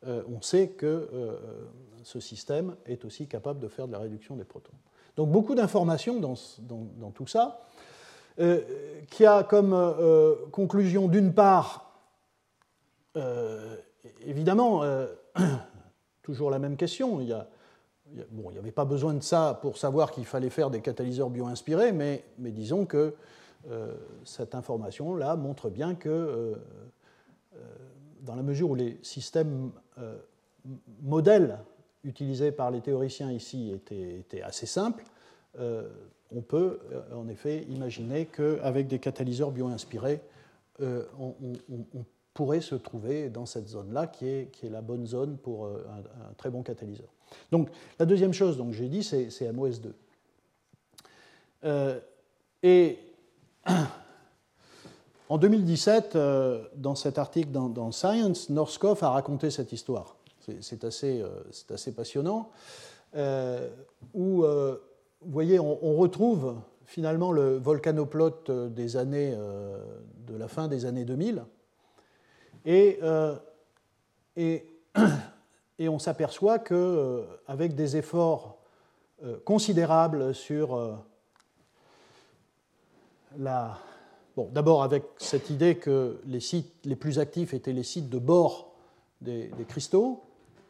euh, on sait que euh, ce système est aussi capable de faire de la réduction des protons. Donc beaucoup d'informations dans, tout ça, qui a comme conclusion d'une part, évidemment, toujours la même question, il y a Bon, il n'y avait pas besoin de ça pour savoir qu'il fallait faire des catalyseurs bio-inspirés, mais, mais disons que euh, cette information-là montre bien que, euh, euh, dans la mesure où les systèmes modèles utilisés par les théoriciens ici étaient assez simples, on peut en effet imaginer qu'avec des catalyseurs bio-inspirés, on, pourrait se trouver dans cette zone-là, qui est, la bonne zone pour un très bon catalyseur. Donc la deuxième chose, donc j'ai dit, c'est MOS2. Euh, et en 2017, euh, dans cet article dans, Science, Norskov a raconté cette histoire. C'est assez, euh, passionnant. où, vous voyez, on, retrouve finalement le volcanoplot des années, de la fin des années 2000. Et, on s'aperçoit qu'avec des efforts considérables sur la... Bon, d'abord avec cette idée que les sites les plus actifs étaient les sites de bord des, cristaux,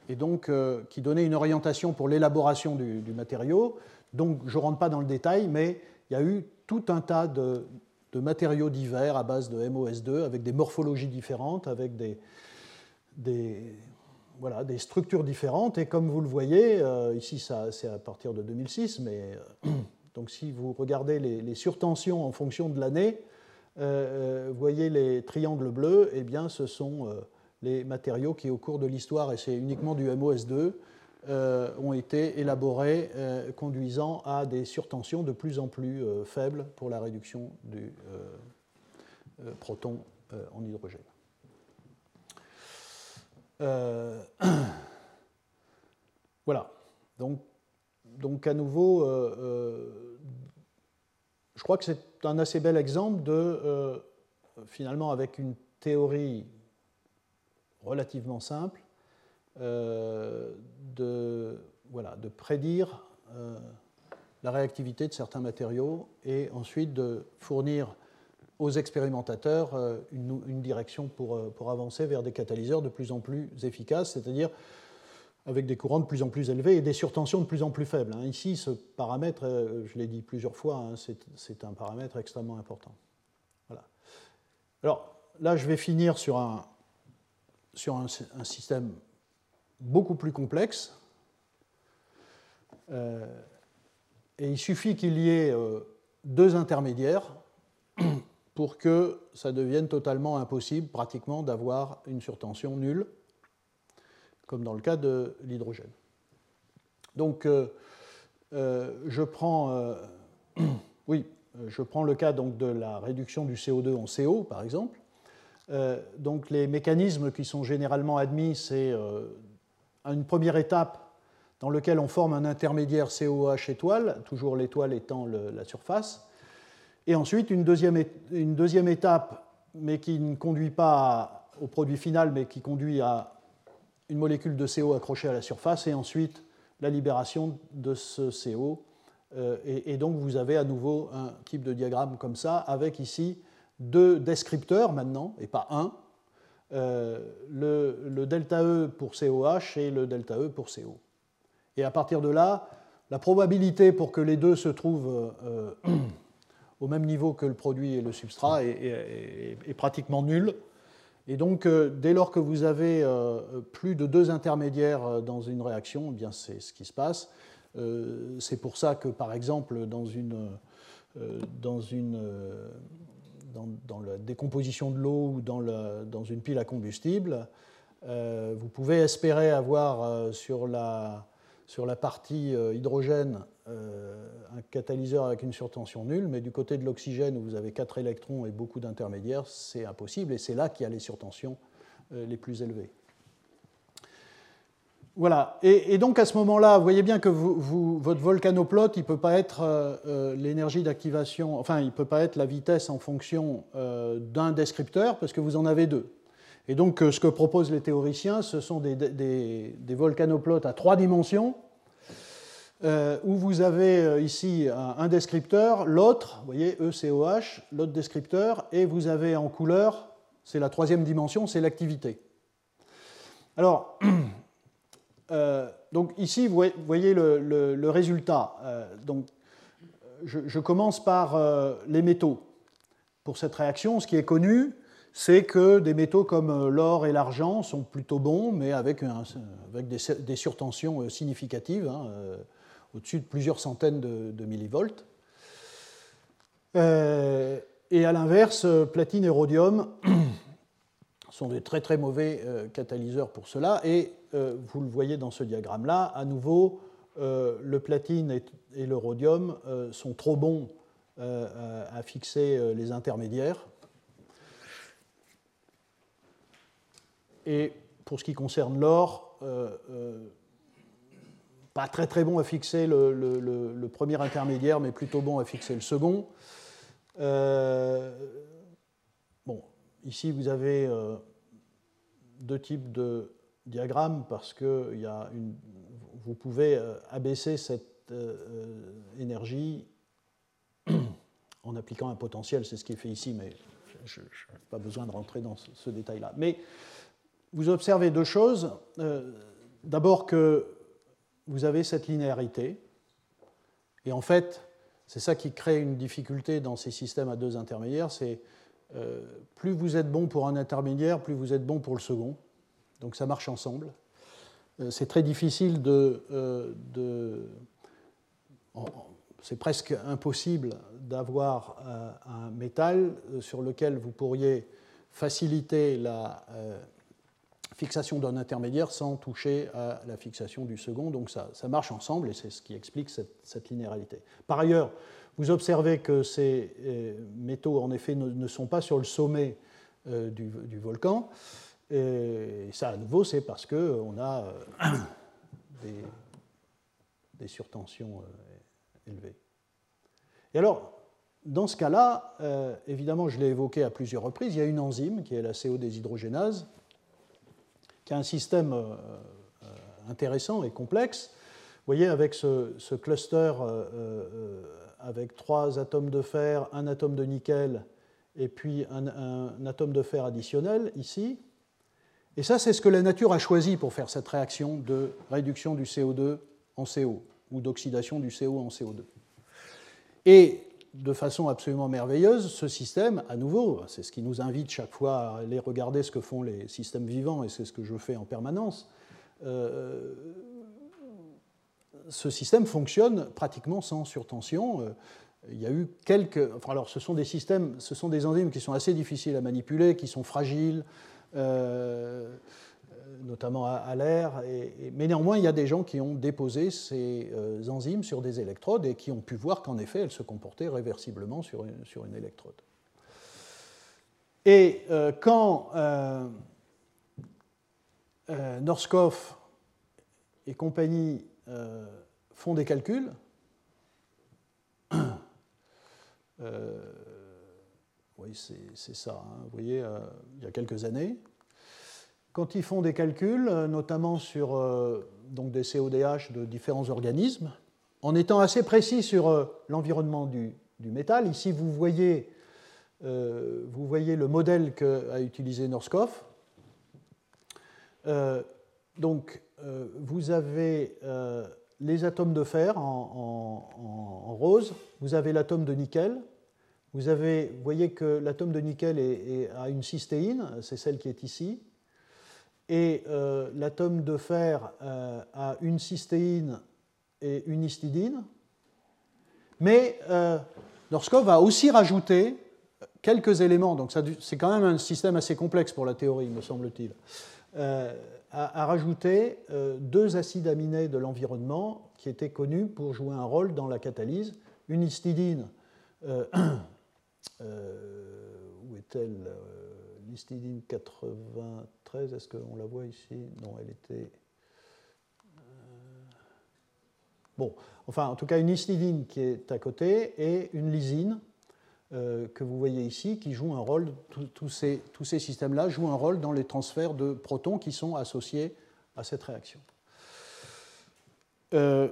et donc qui donnaient une orientation pour l'élaboration du, matériau. Donc je ne rentre pas dans le détail, mais il y a eu tout un tas de, matériaux divers à base de MOS2 avec des morphologies différentes, avec des, voilà, des structures différentes. Et comme vous le voyez, euh, ici c'est à partir de 2006, mais euh, donc si vous regardez les, surtensions en fonction de l'année, euh, vous voyez les triangles bleus, et eh bien ce sont les matériaux qui au cours de l'histoire, et c'est uniquement du MOS2, euh, ont été élaborés euh, conduisant à des surtensions de plus en plus euh, faibles pour la réduction du proton en hydrogène. voilà. Donc, donc à nouveau, je crois que c'est un assez bel exemple de, finalement, avec une théorie relativement simple, euh, de, voilà, de prédire euh, la réactivité de certains matériaux et ensuite de fournir aux expérimentateurs euh, une, direction pour, pour, avancer vers des catalyseurs de plus en plus efficaces, c'est-à-dire avec des courants de plus en plus élevés et des surtensions de plus en plus faibles. Hein. Ici, ce paramètre, je l'ai dit plusieurs fois, hein, c'est un paramètre extrêmement important. Voilà. Alors là, je vais finir sur un, sur un, système beaucoup plus complexe. Euh, et il suffit qu'il y ait euh, deux intermédiaires pour que ça devienne totalement impossible, pratiquement, d'avoir une surtension nulle, comme dans le cas de l'hydrogène. Donc, euh, je prends, oui, je prends le cas donc, de la réduction du CO2 en CO, par exemple. Donc, les mécanismes qui sont généralement admis, c'est une première étape dans laquelle on forme un intermédiaire COH étoile, toujours l'étoile étant la surface, et ensuite une deuxième, une deuxième, étape, mais qui ne conduit pas au produit final, mais qui conduit à une molécule de CO accrochée à la surface, et ensuite la libération de ce CO. Euh, et, donc vous avez à nouveau un type de diagramme comme ça, avec ici deux descripteurs maintenant, et pas un, euh, le, delta E pour COH et le delta E pour CO. Et à partir de là, la probabilité pour que les deux se trouvent euh, au même niveau que le produit et le substrat est, pratiquement nulle. Et donc, euh, dès lors que vous avez plus de deux intermédiaires dans une réaction, eh bien c'est ce qui se passe. c'est pour ça que, par exemple, dans une, dans une dans, la décomposition de l'eau ou dans, une pile à combustible, euh, vous pouvez espérer avoir euh, sur, la, sur la partie euh, hydrogène un catalyseur avec une surtension nulle, mais du côté de l'oxygène où vous avez 4 électrons et beaucoup d'intermédiaires, c'est impossible et c'est là qu'il y a les surtensions les plus élevées. Voilà. Et, donc à ce moment-là, vous voyez bien que votre volcanoplot, il ne peut pas être euh, euh, l'énergie d'activation, enfin, il ne peut pas être la vitesse en fonction euh, d'un descripteur, parce que vous en avez deux. Et donc ce que proposent les théoriciens, ce sont des, des, volcanoplots à trois dimensions, où vous avez ici un, descripteur, l'autre, vous voyez, ECOH, l'autre descripteur, et vous avez en couleur, c'est la troisième dimension, c'est l'activité. Alors, Euh, donc ici, vous voyez le, résultat. Euh, donc, je, commence par euh, les métaux. Pour cette réaction, ce qui est connu, c'est que des métaux comme l'or et l'argent sont plutôt bons, mais avec, des, surtensions significatives, hein, au-dessus de plusieurs centaines de millivolts. et à l'inverse, platine et rhodium sont des très très mauvais euh, catalyseurs pour cela. Et euh, vous le voyez dans ce diagramme-là, à nouveau, euh, le platine et, le rhodium sont trop bons à fixer les intermédiaires. Et pour ce qui concerne l'or, pas très très bon à fixer le, premier intermédiaire, mais plutôt bon à fixer le second. Ici, vous avez euh, deux types de diagramme parce que vous pouvez abaisser cette énergie en appliquant un potentiel, c'est ce qui est fait ici, mais je n'ai pas besoin de rentrer dans ce, détail-là. Mais vous observez deux choses. D'abord que vous avez cette linéarité, et en fait, c'est ça qui crée une difficulté dans ces systèmes à deux intermédiaires, c'est euh, plus vous êtes bon pour un intermédiaire, plus vous êtes bon pour le second. Donc ça marche ensemble. Euh, c'est très difficile de... Euh, c'est presque impossible d'avoir un métal sur lequel vous pourriez faciliter la fixation d'un intermédiaire sans toucher à la fixation du second. Donc ça, marche ensemble et c'est ce qui explique cette, linéarité. Par ailleurs, vous observez que ces euh, métaux, en effet, ne, sont pas sur le sommet euh, du, volcan. Et ça, à nouveau, c'est parce qu'on a euh, des, surtensions élevées. Et alors, dans ce cas-là, évidemment, je l'ai évoqué à plusieurs reprises, il y a une enzyme qui est la CO-déshydrogénase qui a un système intéressant et complexe. Vous voyez, avec ce, cluster avec trois atomes de fer, un atome de nickel et puis un, atome de fer additionnel ici. Et ça, c'est ce que la nature a choisi pour faire cette réaction de réduction du CO2 en CO ou d'oxydation du CO en CO2. Et de façon absolument merveilleuse, ce système, à nouveau, c'est ce qui nous invite chaque fois à aller regarder ce que font les systèmes vivants, et c'est ce que je fais en permanence, euh, ce système fonctionne pratiquement sans surtension. Euh, il y a eu quelques. Enfin, alors, ce sont des systèmes, ce sont des enzymes qui sont assez difficiles à manipuler, qui sont fragiles. Euh, notamment à, l'air. mais néanmoins, il y a des gens qui ont déposé ces euh, enzymes sur des électrodes et qui ont pu voir qu'en effet, elles se comportaient réversiblement sur une, sur une électrode. Et euh, quand euh, Norskov et compagnie font des calculs, oui, c'est ça, hein, vous voyez, il y a quelques années, quand ils font des calculs, euh, notamment sur euh, des CODH de différents organismes, en étant assez précis sur euh, l'environnement du, métal, ici vous voyez, vous voyez le modèle qu'a utilisé Norskov. Donc vous avez les atomes de fer en, rose, vous avez l'atome de nickel, vous, avez, voyez que l'atome de nickel a une cystéine, c'est celle qui est ici, et euh, l'atome de fer euh, a une cystéine et une histidine. Mais euh, Norskov a aussi rajouté quelques éléments, donc c'est quand même un système assez complexe pour la théorie, me semble-t-il, a, rajouté deux acides aminés de l'environnement qui étaient connus pour jouer un rôle dans la catalyse. Une histidine, où est-elle L'histidine 93, est-ce qu'on la voit ici? Non, elle était. Euh, bon, enfin, en tout cas, une histidine qui est à côté et une lysine euh, que vous voyez ici qui joue un rôle, tous ces, systèmes-là jouent un rôle dans les transferts de protons qui sont associés à cette réaction. Euh,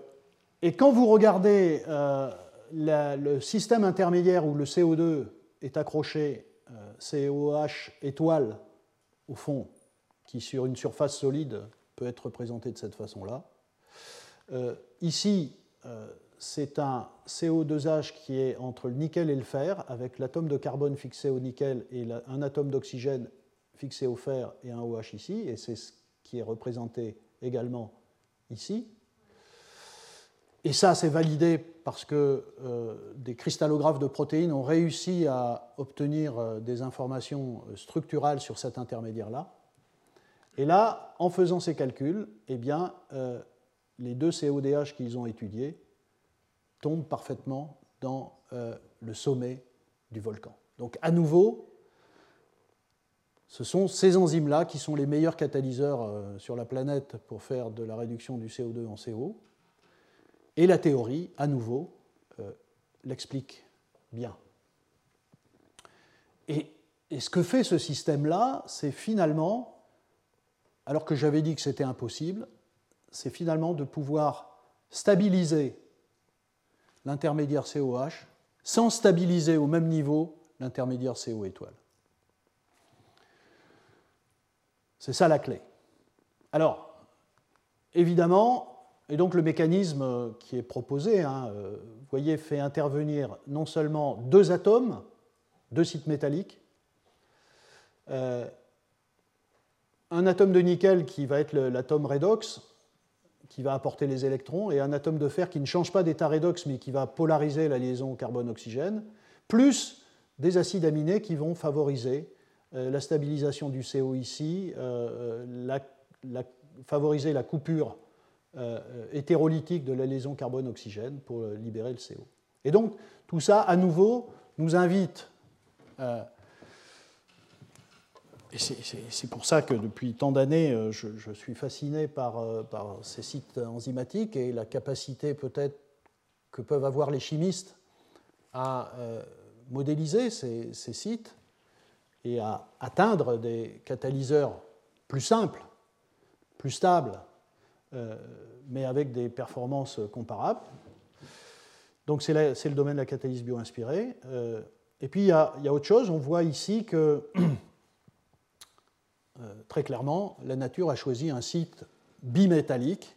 et quand vous regardez le système intermédiaire où le CO2 est accroché COH étoile, au fond, qui sur une surface solide peut être représenté de cette façon-là. Euh, ici, euh, c'est un CO2H qui est entre le nickel et le fer, avec l'atome de carbone fixé au nickel et un atome d'oxygène fixé au fer et un OH ici, et c'est ce qui est représenté également ici. Et ça, c'est validé parce que euh, des cristallographes de protéines ont réussi à obtenir euh, des informations euh, structurales sur cet intermédiaire-là. Et là, en faisant ces calculs, eh bien, les deux CODH qu'ils ont étudiés tombent parfaitement dans le sommet du volcan. Donc, à nouveau, ce sont ces enzymes-là qui sont les meilleurs catalyseurs sur la planète pour faire de la réduction du CO2 en CO. Et la théorie, à nouveau, euh, l'explique bien. Et, ce que fait ce système-là, c'est finalement alors que j'avais dit que c'était impossible, c'est finalement de pouvoir stabiliser l'intermédiaire COH sans stabiliser au même niveau l'intermédiaire CO étoile. C'est ça la clé. Alors, évidemment, et donc le mécanisme qui est proposé, hein, euh, vous voyez, fait intervenir non seulement deux atomes, deux sites métalliques, euh, un atome de nickel qui va être l'atome redox, qui va apporter les électrons, et un atome de fer qui ne change pas d'état redox, mais qui va polariser la liaison carbone-oxygène, plus des acides aminés qui vont favoriser euh, la stabilisation du CO ici, euh, euh, favoriser la coupure hétérolytique de la liaison carbone-oxygène pour libérer le CO. Et donc, tout ça, à nouveau, nous invite c'est pour ça que depuis tant d'années, je, suis fasciné par, par, ces sites enzymatiques et la capacité peut-être que peuvent avoir les chimistes à modéliser ces, sites et à atteindre des catalyseurs plus simples, plus stables, euh, mais avec des performances comparables. Donc c'est le domaine de la catalyse bio-inspirée. Euh, et puis il y, a, autre chose, on voit ici que euh, très clairement, la nature a choisi un site bimétallique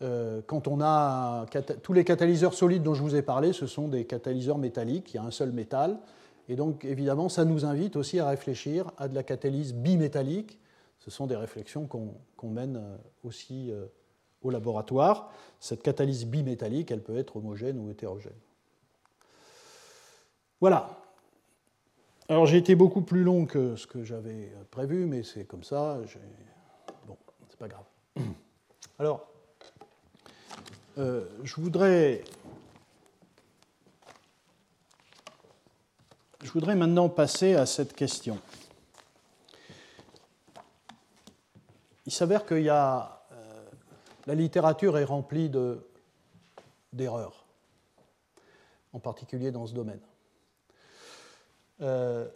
euh, quand on a tous les catalyseurs solides dont je vous ai parlé, ce sont des catalyseurs métalliques, il y a un seul métal. Et donc, évidemment, ça nous invite aussi à réfléchir à de la catalyse bimétallique. Ce sont des réflexions qu'on mène euh, aussi au laboratoire. Cette catalyse bimétallique, elle peut être homogène ou hétérogène. Voilà. Alors, j'ai été beaucoup plus long que ce que j'avais prévu, mais c'est comme ça. Bon, c'est pas grave. Alors, euh, je voudrais Je voudrais maintenant passer à cette question. Il s'avère qu'il. Euh, la littérature est remplie d'erreurs, en particulier dans ce domaine. Euh,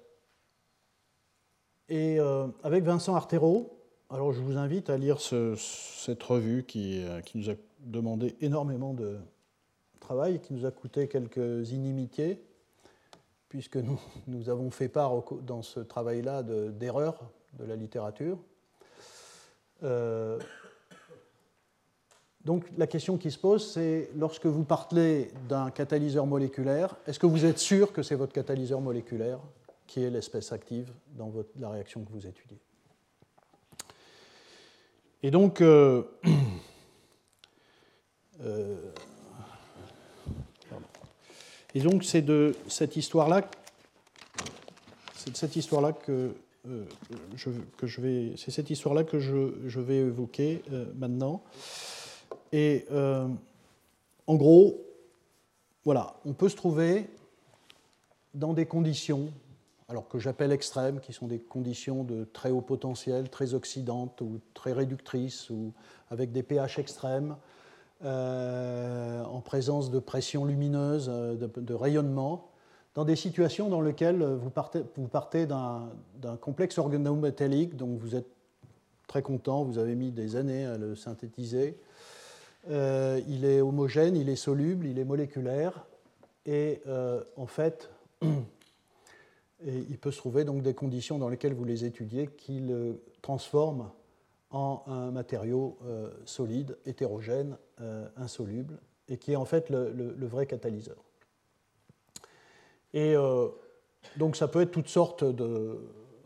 et avec Vincent Artero, alors je vous invite à lire cette revue qui, qui nous a demandé énormément de travail, qui nous a coûté quelques inimitiés, puisque nous, avons fait part dans ce travail-là d'erreurs de, la littérature. Euh, donc la question qui se pose, c'est lorsque vous parlez d'un catalyseur moléculaire, est-ce que vous êtes sûr que c'est votre catalyseur moléculaire qui est l'espèce active dans la réaction que vous étudiez? Et donc, euh, Euh, et donc c'est de cette histoire-là, euh, je, que je vais, évoquer maintenant. Et en gros, voilà, on peut se trouver dans des conditions, alors que j'appelle extrêmes, qui sont des conditions de très haut potentiel, très oxydantes ou très réductrices, ou avec des pH extrêmes, euh, en présence de pression lumineuse, euh, de, rayonnement, dans des situations dans lesquelles vous partez, vous partez d'un complexe organométallique, dont vous êtes très content, vous avez mis des années à le synthétiser. Euh, il est homogène, il est soluble, il est moléculaire, et en fait, il peut se trouver donc des conditions dans lesquelles vous les étudiez qui le transforment en un matériau euh, solide, hétérogène, euh, insoluble, et qui est en fait le, vrai catalyseur. Et euh, donc ça peut être toutes sortes de,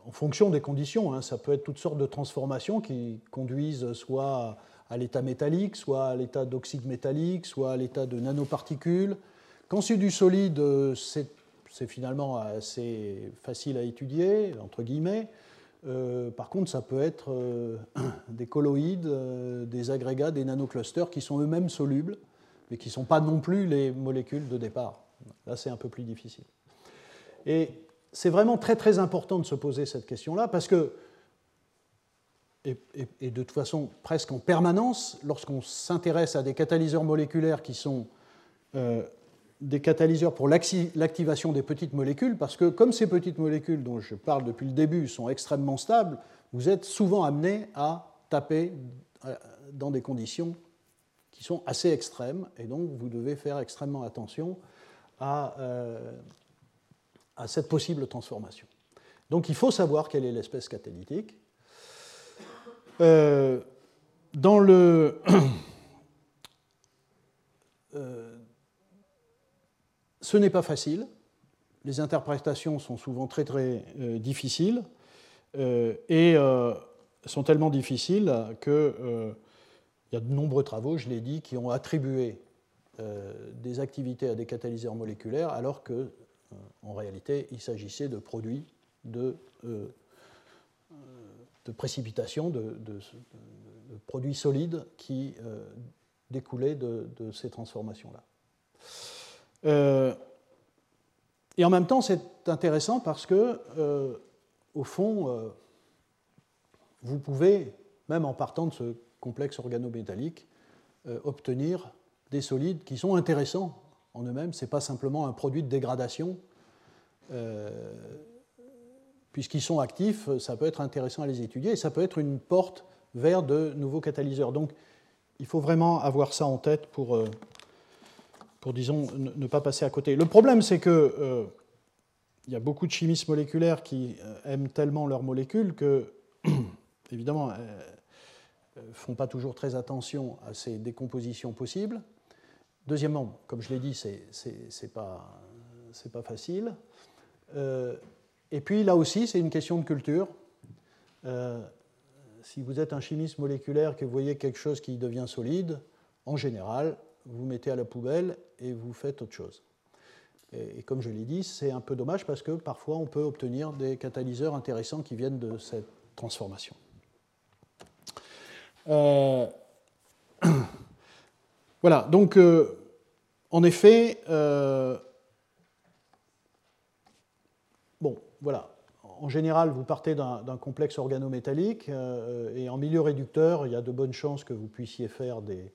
en fonction des conditions, hein, ça peut être toutes sortes de transformations qui conduisent soit à l'état métallique, soit à l'état d'oxyde métallique, soit à l'état de nanoparticules. Quand c'est du solide, c'est finalement assez facile à étudier, entre guillemets. Euh, par contre, ça peut être euh, des colloïdes, euh, des agrégats, des nanoclusters qui sont eux-mêmes solubles, mais qui ne sont pas non plus les molécules de départ. Là, c'est un peu plus difficile. Et c'est vraiment très très important de se poser cette question-là, parce que, et, de toute façon presque en permanence, lorsqu'on s'intéresse à des catalyseurs moléculaires qui sont des catalyseurs pour l'activation des petites molécules, parce que comme ces petites molécules dont je parle depuis le début sont extrêmement stables, vous êtes souvent amené à taper dans des conditions qui sont assez extrêmes, et donc vous devez faire extrêmement attention à, à cette possible transformation. Donc il faut savoir quelle est l'espèce catalytique. Euh, dans le. Euh, ce n'est pas facile. Les interprétations sont souvent très très euh, difficiles et sont tellement difficiles qu'il y a de nombreux travaux, je l'ai dit, qui ont attribué des activités à des catalyseurs moléculaires alors que en réalité il s'agissait de produits de de précipitation de, produits solides qui euh, découlaient de, ces transformations-là. Euh, et en même temps, c'est intéressant parce que, euh, au fond, vous pouvez, même en partant de ce complexe organométallique, obtenir des solides qui sont intéressants en eux-mêmes. Ce n'est pas simplement un produit de dégradation puisqu'ils sont actifs, ça peut être intéressant à les étudier et ça peut être une porte vers de nouveaux catalyseurs. Donc il faut vraiment avoir ça en tête pour, euh, pour disons, ne pas passer à côté. Le problème, c'est que euh, il y a beaucoup de chimistes moléculaires qui euh, aiment tellement leurs molécules que, évidemment, ne font pas toujours très attention à ces décompositions possibles. Deuxièmement, comme je l'ai dit, ce n'est pas, pas facile. Et puis là aussi, c'est une question de culture. Euh, si vous êtes un chimiste moléculaire que vous voyez quelque chose qui devient solide, en général, vous mettez à la poubelle et vous faites autre chose. Et, comme je l'ai dit, c'est un peu dommage parce que parfois on peut obtenir des catalyseurs intéressants qui viennent de cette transformation. Euh, voilà, donc euh, en effet, voilà, en général, vous partez d'un complexe organométallique euh, et en milieu réducteur, il y a de bonnes chances que vous puissiez faire des,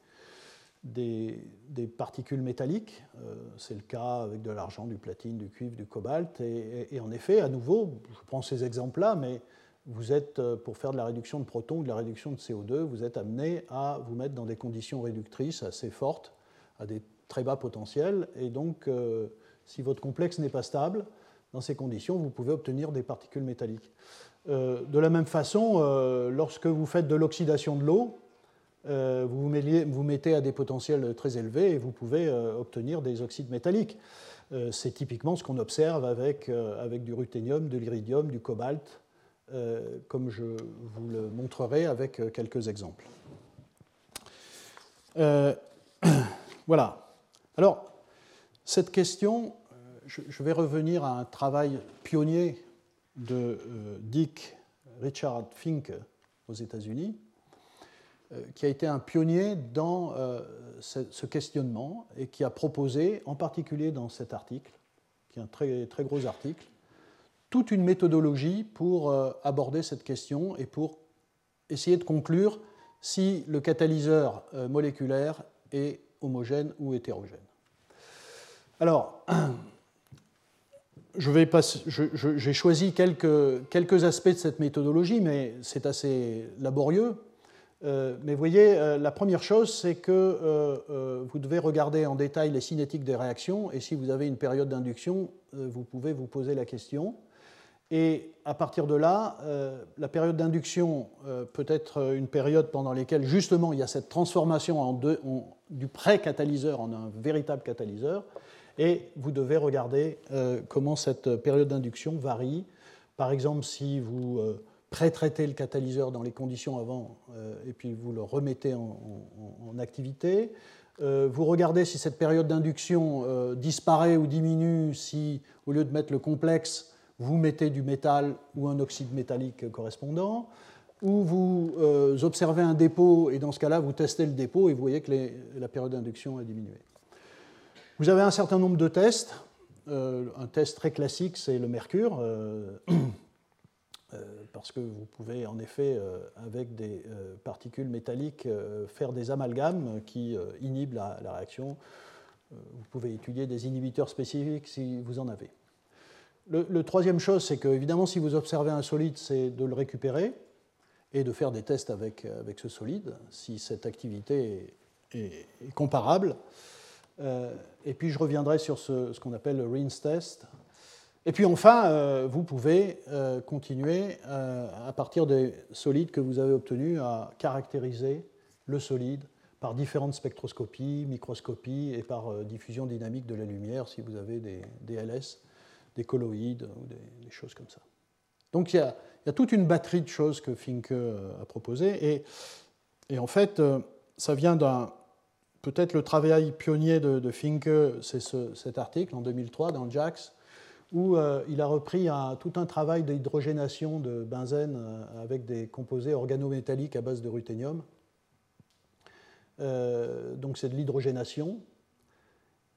particules métalliques. Euh, c'est le cas avec de l'argent, du platine, du cuivre, du cobalt. Et, en effet, à nouveau, je prends ces exemples-là, mais vous êtes, euh, pour faire de la réduction de protons ou de la réduction de CO2, vous êtes amené à vous mettre dans des conditions réductrices assez fortes, à des très bas potentiels. Et donc, si votre complexe n'est pas stable, dans ces conditions, vous pouvez obtenir des particules métalliques. Euh, de la même façon, euh, lorsque vous faites de l'oxydation de l'eau, euh, vous vous mettez à des potentiels très élevés et vous pouvez obtenir des oxydes métalliques. C'est typiquement ce qu'on observe avec, avec du ruthénium, de l'iridium, du cobalt, comme je vous le montrerai avec quelques exemples. voilà. Alors, cette question, je vais revenir à un travail pionnier de euh, Dick Richard Fink aux États-Unis, euh, qui a été un pionnier dans euh, ce questionnement et qui a proposé, en particulier dans cet article, qui est un très, très gros article, toute une méthodologie pour aborder cette question et pour essayer de conclure si le catalyseur moléculaire est homogène ou hétérogène. Alors, j'ai choisi quelques, quelques, aspects de cette méthodologie, mais c'est assez laborieux. Euh, mais vous voyez, euh, la première chose, c'est que euh, vous devez regarder en détail les cinétiques des réactions, et si vous avez une période d'induction, vous pouvez vous poser la question. Et à partir de là, la période d'induction peut être une période pendant laquelle justement il y a cette transformation du pré-catalyseur en un véritable catalyseur et vous devez regarder euh, comment cette période d'induction varie. Par exemple, si vous euh, pré-traitez le catalyseur dans les conditions avant euh, et puis vous le remettez en, activité. vous regardez si cette période d'induction disparaît ou diminue si, au lieu de mettre le complexe, vous mettez du métal ou un oxyde métallique correspondant ou vous observez un dépôt et dans ce cas-là, vous testez le dépôt et vous voyez que la période d'induction a diminué. Vous avez un certain nombre de tests. Euh, un test très classique, c'est le mercure, euh, euh, parce que vous pouvez en effet, avec des particules métalliques, faire des amalgames qui inhibent la, réaction. vous pouvez étudier des inhibiteurs spécifiques si vous en avez. Le, troisième chose, c'est que évidemment, si vous observez un solide, c'est de le récupérer. et de faire des tests avec, avec ce solide, si cette activité est, comparable. Euh, et puis je reviendrai sur ce, qu'on appelle le rinse test. Et puis enfin, euh, vous pouvez euh, continuer à partir des solides que vous avez obtenus à caractériser le solide par différentes spectroscopies, microscopies et par diffusion dynamique de la lumière si vous avez des, des LS, des colloïdes ou des, choses comme ça. Donc il y, a, toute une batterie de choses que Finke a proposées. Et en fait, ça vient d'un peut-être le travail pionnier de, Finke, c'est cet article en 2003 dans JAX, où euh, il a repris tout un travail d'hydrogénation de benzène euh, avec des composés organométalliques à base de ruthénium. Euh, donc c'est de l'hydrogénation.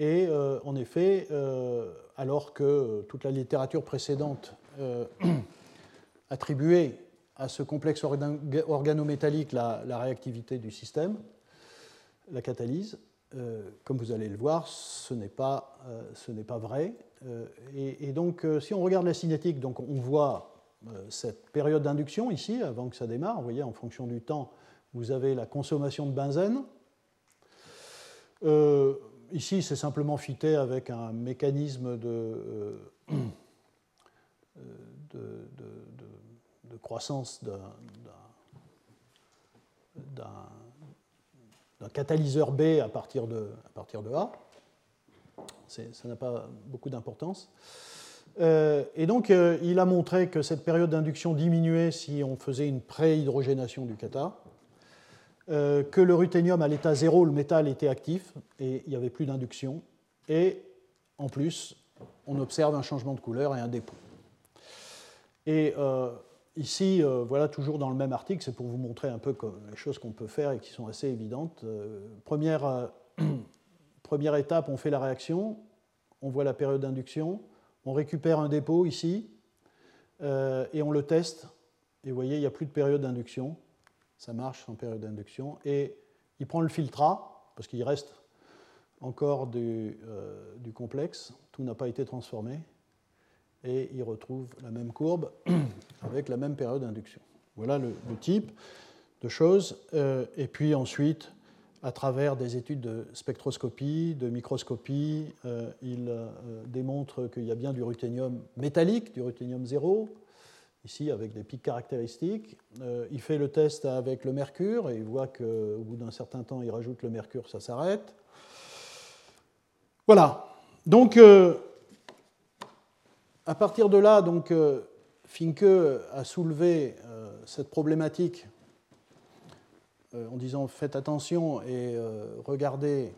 Et en effet, alors que toute la littérature précédente attribuait à ce complexe organométallique la réactivité du système, la catalyse. Euh, comme vous allez le voir, ce n'est pas, euh, pas, vrai. Euh, et, donc, si on regarde la cinétique, donc on voit cette période d'induction ici, avant que ça démarre. Vous voyez, en fonction du temps, vous avez la consommation de benzène. ici, c'est simplement fité avec un mécanisme de, de, de croissance d'un catalyseur B à partir de, à partir de A. Ça n'a pas beaucoup d'importance. Euh, et donc, euh, il a montré que cette période d'induction diminuait si on faisait une préhydrogénation du kata, euh, que le ruthénium à l'état zéro, le métal était actif et il n'y avait plus d'induction. Et en plus, on observe un changement de couleur et un dépôt. Et Ici, euh, voilà, toujours dans le même article, c'est pour vous montrer un peu les choses qu'on peut faire et qui sont assez évidentes. Euh, première, euh, première étape, on fait la réaction, on voit la période d'induction, on récupère un dépôt ici, et on le teste. Et vous voyez, il n'y a plus de période d'induction. Ça marche sans période d'induction. Et il prend le filtrat, parce qu'il reste encore du, du complexe, tout n'a pas été transformé et il retrouve la même courbe avec la même période d'induction. Voilà le, type de choses. Euh, et puis ensuite, à travers des études de spectroscopie, de microscopie, euh, il euh, démontre qu'il y a bien du ruthénium métallique, du ruthénium zéro, ici avec des pics caractéristiques. il fait le test avec le mercure et il voit qu'au bout d'un certain temps, il rajoute le mercure, ça s'arrête. Voilà. Donc, à partir de là, donc, euh, Finke a soulevé euh, cette problématique euh, en disant faites attention et regardez,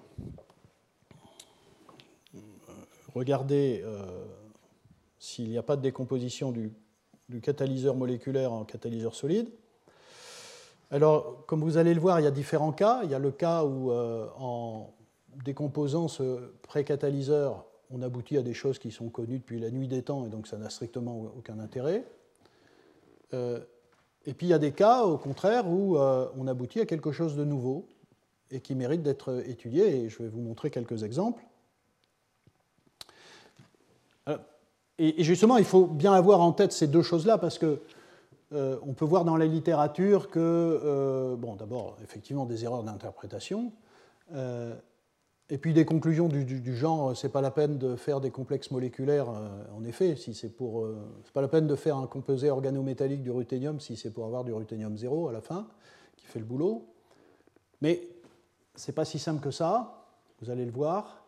regardez s'il n'y a pas de décomposition du, du, catalyseur moléculaire en catalyseur solide. Alors, comme vous allez le voir, il y a différents cas. Il y a le cas où, en décomposant ce précatalyseur, on aboutit à des choses qui sont connues depuis la nuit des temps, et donc ça n'a strictement aucun intérêt. Euh, et puis il y a des cas, au contraire, où euh, on aboutit à quelque chose de nouveau et qui mérite d'être étudié, et je vais vous montrer quelques exemples. Euh, et, justement, il faut bien avoir en tête ces deux choses-là, parce que on peut voir dans la littérature que, bon, d'abord, effectivement, des erreurs d'interprétation, et puis des conclusions du, genre, c'est pas la peine de faire des complexes moléculaires, euh, en effet, si c'est pour, euh, c'est pas la peine de faire un composé organométallique du ruthénium si c'est pour avoir du ruthénium zéro à la fin, qui fait le boulot. Mais c'est pas si simple que ça, vous allez le voir.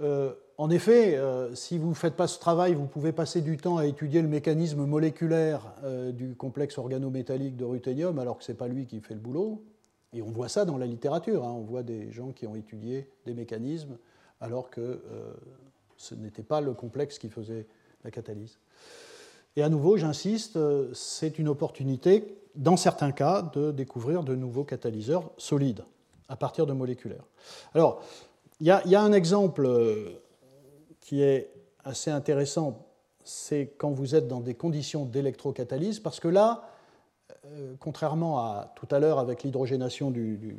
Euh, en effet, si vous ne faites pas ce travail, vous pouvez passer du temps à étudier le mécanisme moléculaire du complexe organométallique de ruthénium, alors que ce n'est pas lui qui fait le boulot. Et on voit ça dans la littérature, hein. on voit des gens qui ont étudié des mécanismes alors que euh, ce n'était pas le complexe qui faisait la catalyse. Et à nouveau, j'insiste, euh, c'est une opportunité, dans certains cas, de découvrir de nouveaux catalyseurs solides à partir de moléculaires. Alors, il y, a un exemple euh, qui est assez intéressant, c'est quand vous êtes dans des conditions d'électrocatalyse, parce que là, euh, contrairement à tout à l'heure avec l'hydrogénation du,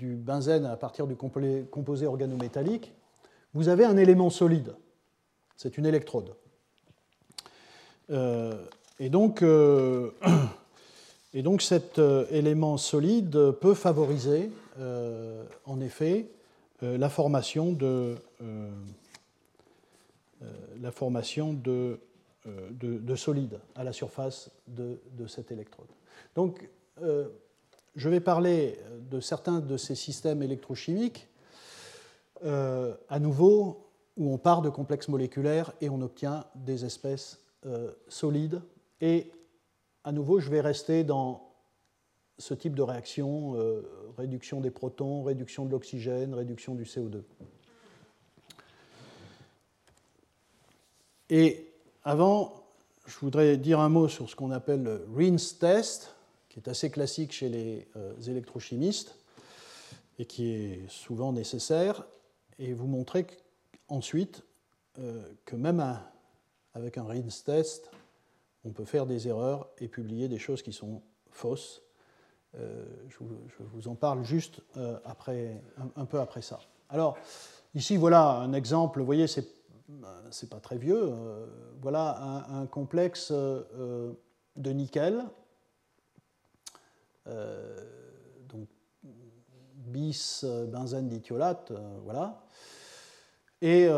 benzène à partir du composé organométallique, vous avez un élément solide. C'est une électrode. Euh, Et donc, et donc cet élément solide peut favoriser, en effet, la formation de, la formation de, de, solides à la surface de, de cette électrode. Donc, je vais parler de certains de ces systèmes électrochimiques, euh, à nouveau, où on part de complexes moléculaires et on obtient des espèces euh, solides. Et à nouveau, je vais rester dans ce type de réaction, euh, réduction des protons, réduction de l'oxygène, réduction du CO2. Et avant, je voudrais dire un mot sur ce qu'on appelle le Rinse test qui est assez classique chez les euh, électrochimistes et qui est souvent nécessaire, et vous montrer ensuite euh, que même avec un Rins test, on peut faire des erreurs et publier des choses qui sont fausses. Euh, je, vous, en parle juste après, un, peu après ça. Alors, ici, voilà un exemple. Vous voyez, c'est c'est pas très vieux. voilà un, complexe de nickel euh, donc bis euh, benzène dithiolate, euh, voilà, et,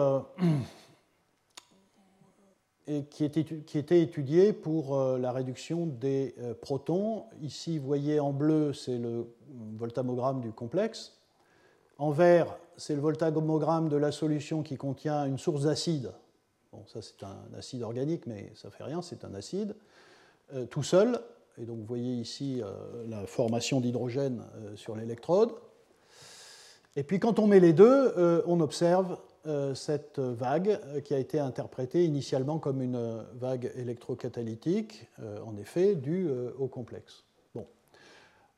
qui, était, qui, était, étudié pour la réduction des protons. Ici, vous voyez en bleu, c'est le voltamogramme du complexe. En vert, c'est le voltamogramme de la solution qui contient une source d'acide. Bon, ça c'est un acide organique, mais ça fait rien, c'est un acide. tout seul, et donc vous voyez ici euh, la formation d'hydrogène euh, sur l'électrode. Et puis quand on met les deux, euh, on observe cette vague qui a été interprétée initialement comme une vague électrocatalytique, en effet, due au complexe.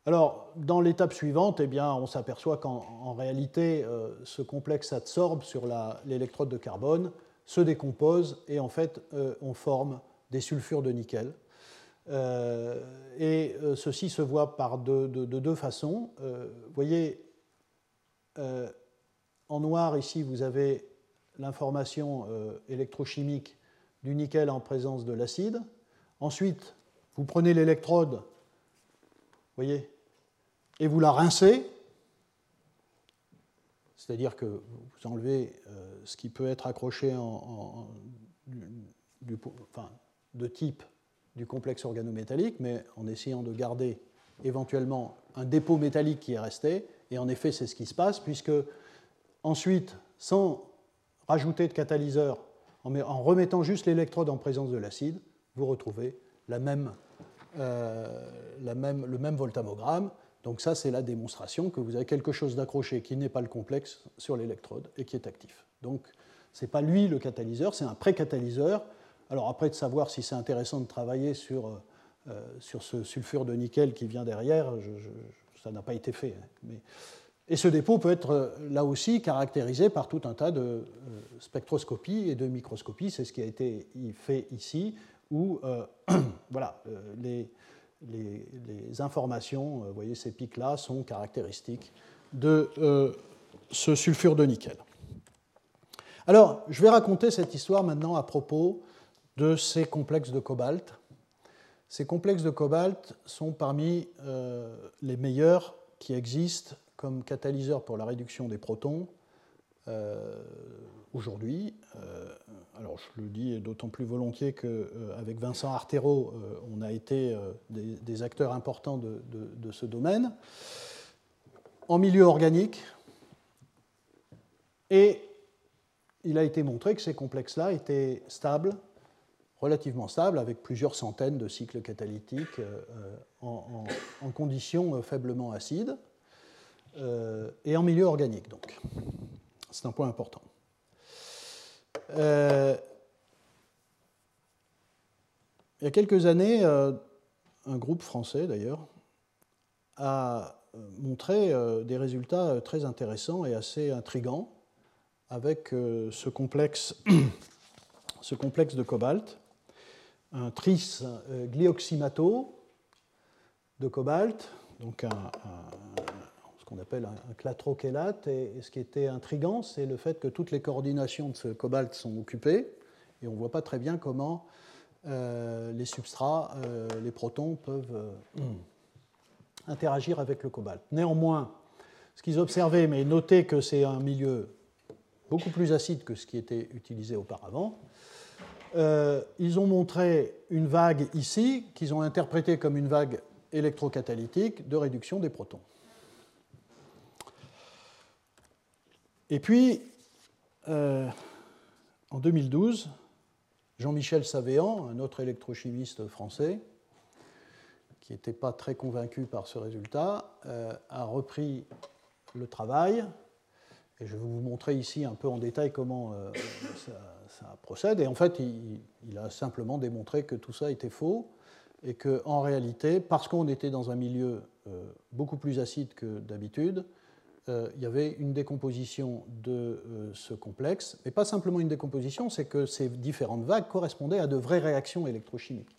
Alors, dans l'étape suivante, eh on s'aperçoit qu'en réalité, ce complexe absorbe sur l'électrode de carbone, se décompose et en fait, on forme des sulfures de nickel euh, et euh, ceci se voit de, deux façons. Euh, vous voyez, en noir ici, vous avez l'information électrochimique du nickel en présence de l'acide. Ensuite, vous prenez l'électrode, voyez, et vous la rincez, c'est-à-dire que vous enlevez ce qui peut être accroché de type du complexe organométallique, mais en essayant de garder éventuellement un dépôt métallique qui est resté. Et en effet, c'est ce qui se passe, puisque ensuite, sans rajouter de catalyseur, en remettant juste l'électrode en présence de l'acide, vous retrouvez euh, le même voltamogramme. Donc ça, c'est la démonstration que vous avez quelque chose d'accroché qui n'est pas le complexe sur l'électrode et qui est actif. Donc ce n'est pas lui le catalyseur, c'est un pré-catalyseur alors après, de savoir si c'est intéressant de travailler sur, euh, euh, sur ce sulfure de nickel qui vient derrière, ça n'a pas été fait. Hein. Et ce dépôt peut être euh, là aussi caractérisé par tout un tas de spectroscopies et de microscopies. C'est ce qui a été fait ici, où voilà, les, les, informations, vous voyez, ces pics-là sont caractéristiques de ce sulfure de nickel. Alors, je vais raconter cette histoire maintenant à propos de ces complexes de cobalt. Ces complexes de cobalt sont parmi euh, les meilleurs qui existent comme catalyseurs pour la réduction des protons euh, aujourd'hui. Euh, alors je le dis d'autant plus volontiers qu'avec Vincent Artero, on a été des, acteurs importants de, ce domaine. En milieu organique, et il a été montré que ces complexes-là étaient stables relativement stable avec plusieurs centaines de cycles catalytiques euh, en, conditions euh, faiblement acides euh, et en milieu organique. Donc, c'est un point important. il y a quelques années, un groupe français d'ailleurs a montré des résultats très intéressants et assez intrigants avec ce complexe, ce complexe de cobalt un tris euh, glioxymato de cobalt, donc ce qu'on appelle un, clatrochelate. Et, ce qui était intrigant, c'est le fait que toutes les coordinations de ce cobalt sont occupées, et on ne voit pas très bien comment les substrats, les protons peuvent interagir avec le cobalt. Néanmoins, ce qu'ils observaient, mais notez que c'est un milieu beaucoup plus acide que ce qui était utilisé auparavant, euh, ils ont montré une vague ici, qu'ils ont interprétée comme une vague électrocatalytique de réduction des protons. Et puis, euh, en 2012, Jean-Michel Savéan, un autre électrochimiste français, qui n'était pas très convaincu par ce résultat, euh, a repris le travail. Et je vais vous montrer ici un peu en détail comment ça, ça procède. Et en fait, il, a simplement démontré que tout ça était faux et qu'en réalité, parce qu'on était dans un milieu euh, beaucoup plus acide que d'habitude, euh, il y avait une décomposition de euh, ce complexe, mais pas simplement une décomposition, c'est que ces différentes vagues correspondaient à de vraies réactions électrochimiques.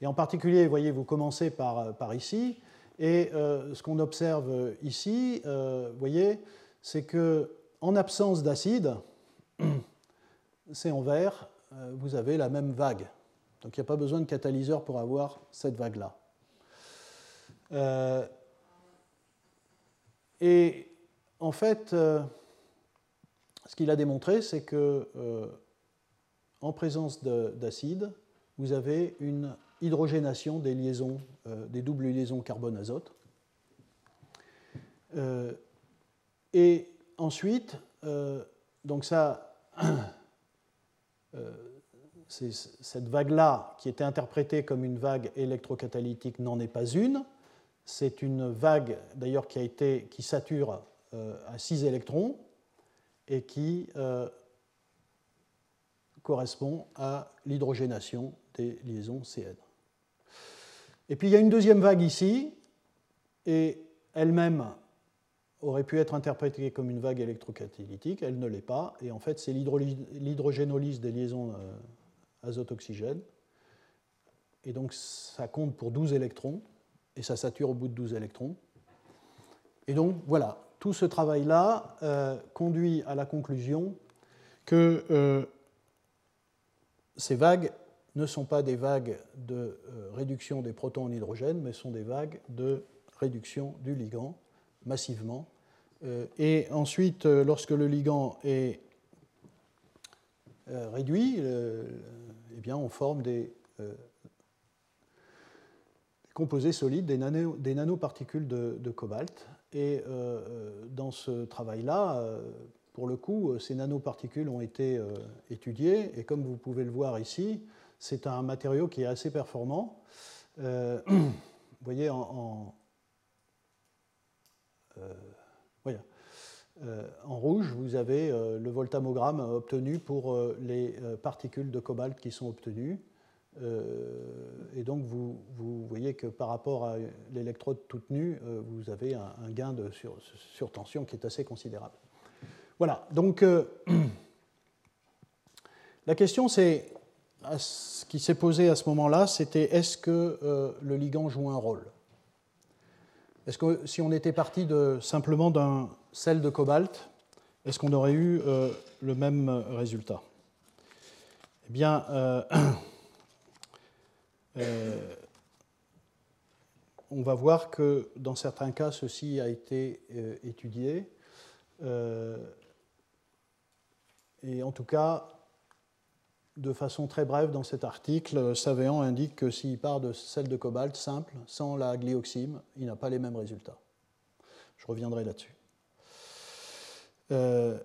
Et en particulier, vous voyez, vous commencez par, par ici, et ce qu'on observe ici, voyez, c'est que en absence d'acide, c'est en vert, euh, vous avez la même vague. Donc il n'y a pas besoin de catalyseur pour avoir cette vague-là. Euh, et en fait, euh, ce qu'il a démontré, c'est que en présence d'acide, vous avez une hydrogénation des liaisons, des doubles liaisons carbone-azote. et ensuite, donc ça, euh, cette vague-là, qui était interprétée comme une vague électrocatalytique, n'en est pas une. C'est une vague, d'ailleurs, qui, a été, qui sature euh, à 6 électrons et qui euh, correspond à l'hydrogénation des liaisons CN. Et puis il y a une deuxième vague ici, et elle-même aurait pu être interprétée comme une vague électrocatalytique, elle ne l'est pas, et en fait c'est l'hydrogénolyse des liaisons euh, azote-oxygène, et donc ça compte pour 12 électrons, et ça sature au bout de 12 électrons. Et donc voilà, tout ce travail-là euh, conduit à la conclusion que euh, ces vagues ne sont pas des vagues de réduction des protons en hydrogène, mais sont des vagues de réduction du ligand massivement. Euh, et ensuite, euh, lorsque le ligand est euh, réduit, eh bien, on forme des, composés solides, des, des nanoparticules de, cobalt. Et dans ce travail-là, pour le coup, ces nanoparticules ont été étudiées. Et comme vous pouvez le voir ici, c'est un matériau qui est assez performant. vous voyez, en, euh, euh, en rouge, vous avez euh, le voltamogramme obtenu pour les particules de cobalt qui sont obtenues. Et donc, vous, voyez que par rapport à l'électrode toute nue, vous avez un, gain de surtension qui est assez considérable. Voilà, donc la question c'est, ce qui s'est posé à ce moment-là, c'était est-ce que le ligand joue un rôle? Est-ce que si on était parti simplement d'un sel de cobalt, est-ce qu'on aurait eu euh, le même résultat? Eh bien, euh, euh, on va voir que dans certains cas, ceci a été étudié. et en tout cas, de façon très brève dans cet article, Savéan indique que s'il part de sel de cobalt simple, sans la glioxyme, il n'a pas les mêmes résultats. Je reviendrai là-dessus. Euh,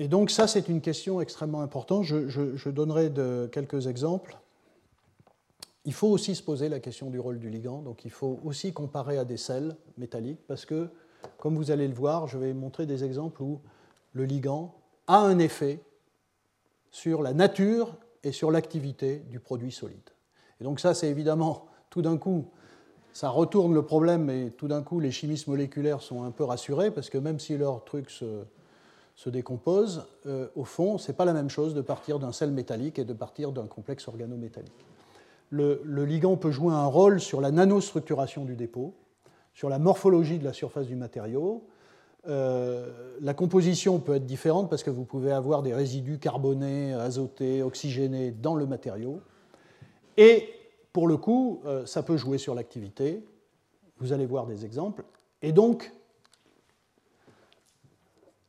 et donc ça, c'est une question extrêmement importante. Je, donnerai quelques exemples. Il faut aussi se poser la question du rôle du ligand. Donc il faut aussi comparer à des sels métalliques parce que, comme vous allez le voir, je vais montrer des exemples où le ligand a un effet sur la nature et sur l'activité du produit solide. Et donc ça, c'est évidemment, tout d'un coup, ça retourne le problème et tout d'un coup, les chimistes moléculaires sont un peu rassurés parce que même si leur truc se, se décompose, euh, au fond, ce n'est pas la même chose de partir d'un sel métallique et de partir d'un complexe organométallique. Le, le, ligand peut jouer un rôle sur la nanostructuration du dépôt, sur la morphologie de la surface du matériau, la composition peut être différente parce que vous pouvez avoir des résidus carbonés, azotés, oxygénés dans le matériau. Et pour le coup, ça peut jouer sur l'activité. Vous allez voir des exemples. Et donc,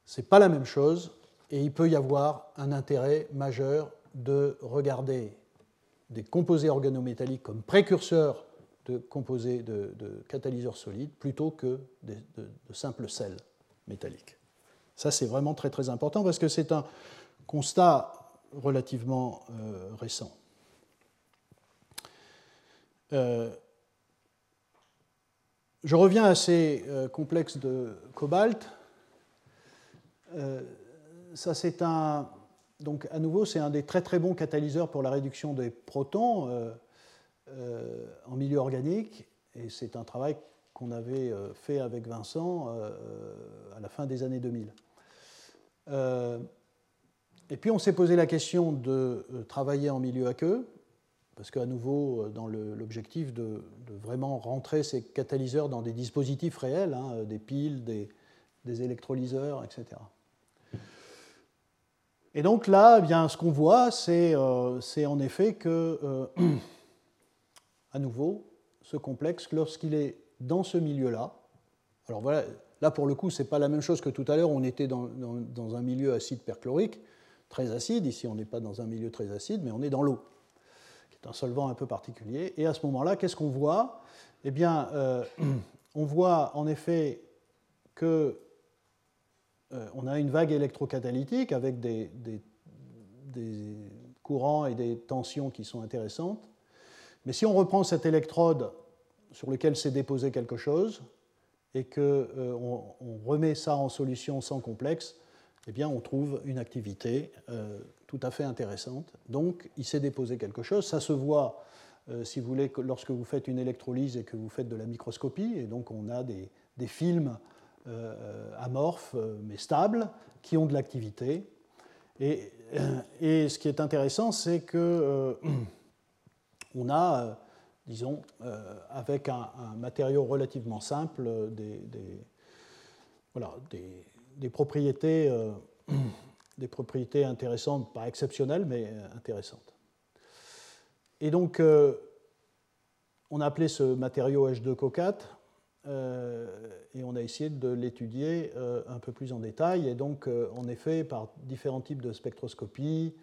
ce n'est pas la même chose et il peut y avoir un intérêt majeur de regarder des composés organométalliques comme précurseurs de composés de, catalyseurs solides plutôt que de, simples sels métalliques. Ça, c'est vraiment très très important parce que c'est un constat relativement euh, récent. Euh, je reviens à ces euh, complexes de cobalt. Ça, c'est un, donc à nouveau, c'est un des très très bons catalyseurs pour la réduction des protons euh, euh, en milieu organique, et c'est un travail qu'on avait euh, fait avec Vincent à la fin des années 2000. et puis on s'est posé la question de travailler en milieu aqueux, parce qu'à nouveau, dans l'objectif de, vraiment rentrer ces catalyseurs dans des dispositifs réels, hein, des piles, des électrolyseurs, etc. Et donc là, eh bien, ce qu'on voit, c'est euh, en effet que, euh, à nouveau, ce complexe, lorsqu'il est dans ce milieu-là, alors voilà, là pour le coup, ce n'est pas la même chose que tout à l'heure, on était dans, dans, un milieu acide perchlorique, très acide, ici on n'est pas dans un milieu très acide, mais on est dans l'eau, qui est un solvant un peu particulier. Et à ce moment-là, qu'est-ce qu'on voit? Eh bien, euh, on voit en effet que on a une vague électrocatalytique avec des, courants et des tensions qui sont intéressantes. Mais si on reprend cette électrode sur laquelle s'est déposé quelque chose et qu'on euh, on remet ça en solution sans complexe, eh bien, on trouve une activité euh, tout à fait intéressante. Donc, il s'est déposé quelque chose. Ça se voit, si vous voulez, lorsque vous faites une électrolyse et que vous faites de la microscopie. Et donc, on a des, films euh, amorphes euh, mais stables qui ont de l'activité. Et, et, ce qui est intéressant, c'est que euh, on a, disons, avec un, matériau relativement simple, des, voilà, des, propriétés, intéressantes, pas exceptionnelles, mais intéressantes. Et donc, on a appelé ce matériau H2CO4 euh, et on a essayé de l'étudier euh, un peu plus en détail. Et donc, euh, en effet, par différents types de spectroscopie,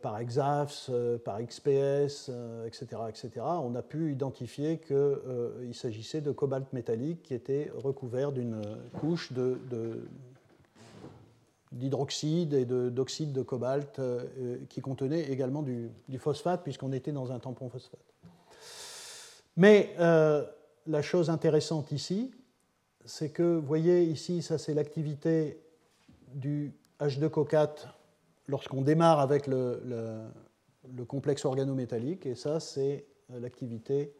par EXAFS, par XPS, etc., etc., on a pu identifier qu'il s'agissait de cobalt métallique qui était recouvert d'une couche d'hydroxyde et d'oxyde de, cobalt qui contenait également du phosphate, puisqu'on était dans un tampon phosphate. Mais la chose intéressante ici, c'est que, vous voyez ici, ça c'est l'activité du H2CO4 lorsqu'on démarre avec le, complexe organométallique, et ça c'est l'activité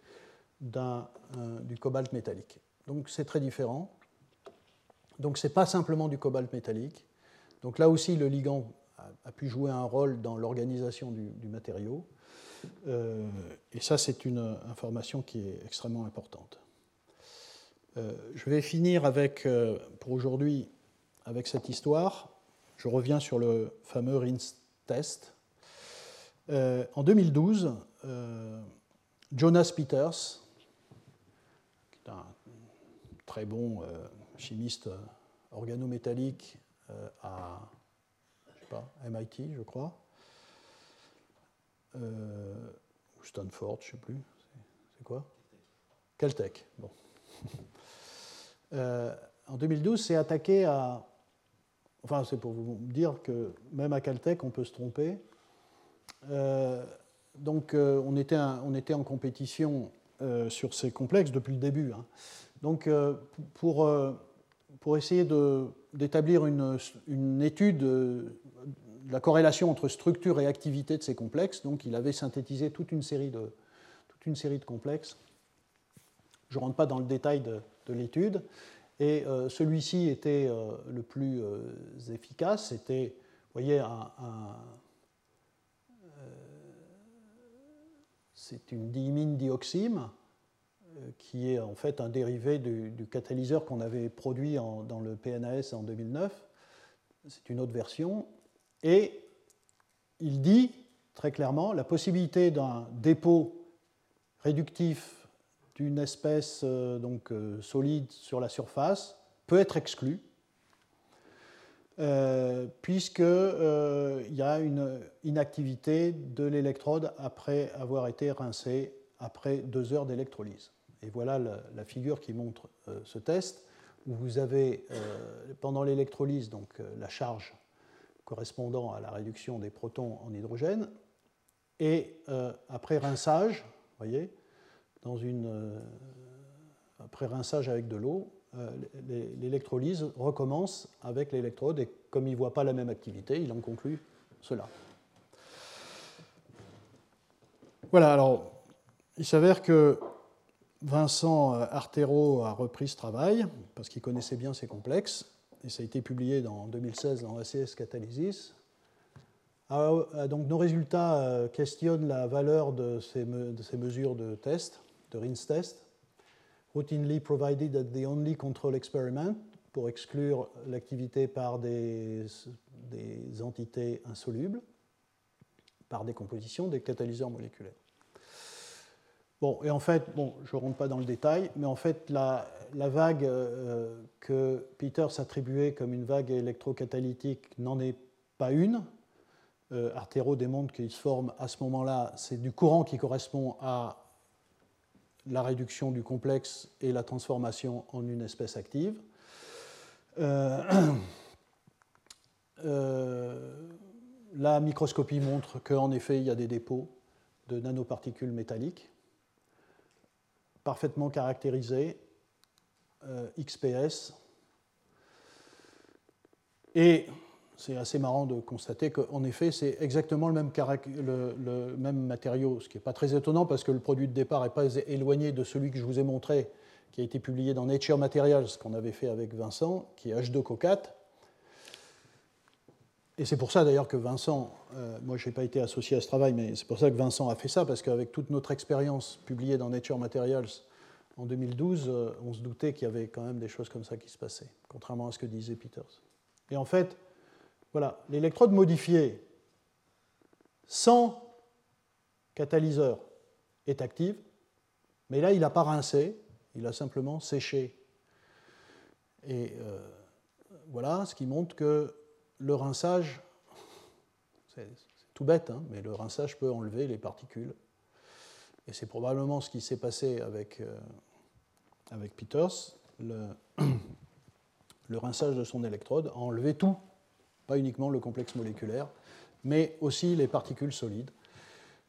euh, du cobalt métallique. Donc c'est très différent. Donc ce n'est pas simplement du cobalt métallique. Donc là aussi, le ligand a, pu jouer un rôle dans l'organisation du matériau. Euh, et ça, c'est une information qui est extrêmement importante. Euh, je vais finir avec, euh, pour aujourd'hui avec cette histoire. Je reviens sur le fameux RINS test. en 2012, Jonas Peters, qui est un très bon chimiste organométallique à MIT, je crois, euh, Stanford, je ne sais plus. C'est quoi? Caltech. Bon. Euh, en 2012, c'est attaqué à. Enfin, c'est pour vous dire que même à Caltech, on peut se tromper. Euh, donc, on, était on, était en compétition sur ces complexes depuis le début. Hein. Donc, pour, pour essayer d'établir une, une, étude la corrélation entre structure et activité de ces complexes. Donc il avait synthétisé toute une série de, une série de complexes. Je ne rentre pas dans le détail de, l'étude. Et euh, celui-ci était euh, le plus euh, efficace. C'était, vous voyez, c'est une diimine dioxyme qui est en fait un dérivé du, catalyseur qu'on avait produit dans le PNAS en 2009. C'est une autre version. Et il dit très clairement la possibilité d'un dépôt réductif d'une espèce euh, donc, euh, solide sur la surface peut être exclue, euh, puisqu'il y a une inactivité de l'électrode après avoir été rincé après deux heures d'électrolyse. Et voilà la, figure qui montre ce test, où vous avez, pendant l'électrolyse, la charge correspondant à la réduction des protons en hydrogène, et après rinçage, voyez, euh, après rinçage avec de l'eau, euh, l'électrolyse recommence avec l'électrode. Et comme il ne voit pas la même activité, il en conclut cela. Voilà, alors il s'avère que Vincent Artero a repris ce travail parce qu'il connaissait bien ces complexes et ça a été publié en 2016 dans ACS Catalysis. Ah, donc nos résultats euh, questionnent la valeur de ces, mesures de test de Rins test, routinely provided at the only control experiment, pour exclure l'activité par des, entités insolubles, par décomposition des catalyseurs moléculaires. Bon, et en fait, bon, je ne rentre pas dans le détail, mais en fait, la, vague euh, que Peters attribuait comme une vague électrocatalytique n'en est pas une. Euh, Artero démontre qu'il se forme à ce moment-là, c'est du courant qui correspond à la réduction du complexe et la transformation en une espèce active. Euh, la microscopie montre qu'en effet, il y a des dépôts de nanoparticules métalliques parfaitement caractérisés, euh, XPS. Et c'est assez marrant de constater qu'en effet, c'est exactement le même, le, même, matériau, ce qui n'est pas très étonnant parce que le produit de départ n'est pas éloigné de celui que je vous ai montré, qui a été publié dans Nature Materials, qu'on avait fait avec Vincent, qui est H2CO4. Et c'est pour ça d'ailleurs que Vincent, euh, moi je n'ai pas été associé à ce travail, mais c'est pour ça que Vincent a fait ça, parce qu'avec toute notre expérience publiée dans Nature Materials en 2012, euh, on se doutait qu'il y avait quand même des choses comme ça qui se passaient, contrairement à ce que disait Peters. Et en fait, voilà, l'électrode modifiée sans catalyseur est active, mais là, il n'a pas rincé, il a simplement séché. Et euh, voilà, ce qui montre que le rinçage, c'est tout bête, hein, mais le rinçage peut enlever les particules. Et c'est probablement ce qui s'est passé avec, euh, avec Peters. Le, rinçage de son électrode a enlevé tout pas uniquement le complexe moléculaire, mais aussi les particules solides.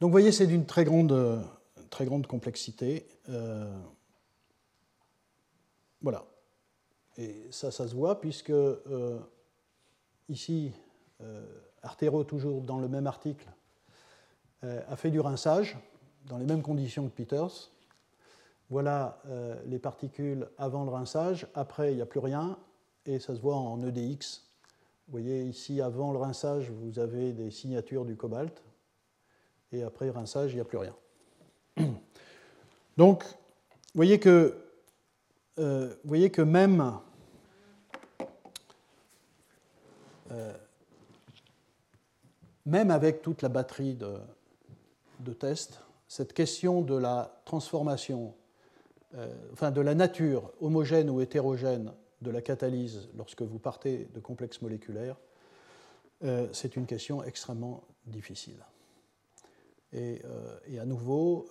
Donc vous voyez, c'est d'une très grande, très grande complexité. Euh, voilà. Et ça, ça se voit, puisque euh, ici, euh, Artero, toujours dans le même article, a fait du rinçage dans les mêmes conditions que Peters. Voilà les particules avant le rinçage, après il n'y a plus rien, et ça se voit en EDX vous voyez ici, avant le rinçage, vous avez des signatures du cobalt, et après rinçage, il n'y a plus rien. Donc, vous voyez que, euh, vous voyez que même, euh, même avec toute la batterie de, tests, cette question de la transformation, euh, enfin de la nature homogène ou hétérogène de la catalyse lorsque vous partez de complexes moléculaires, euh, c'est une question extrêmement difficile. Et, euh, à nouveau,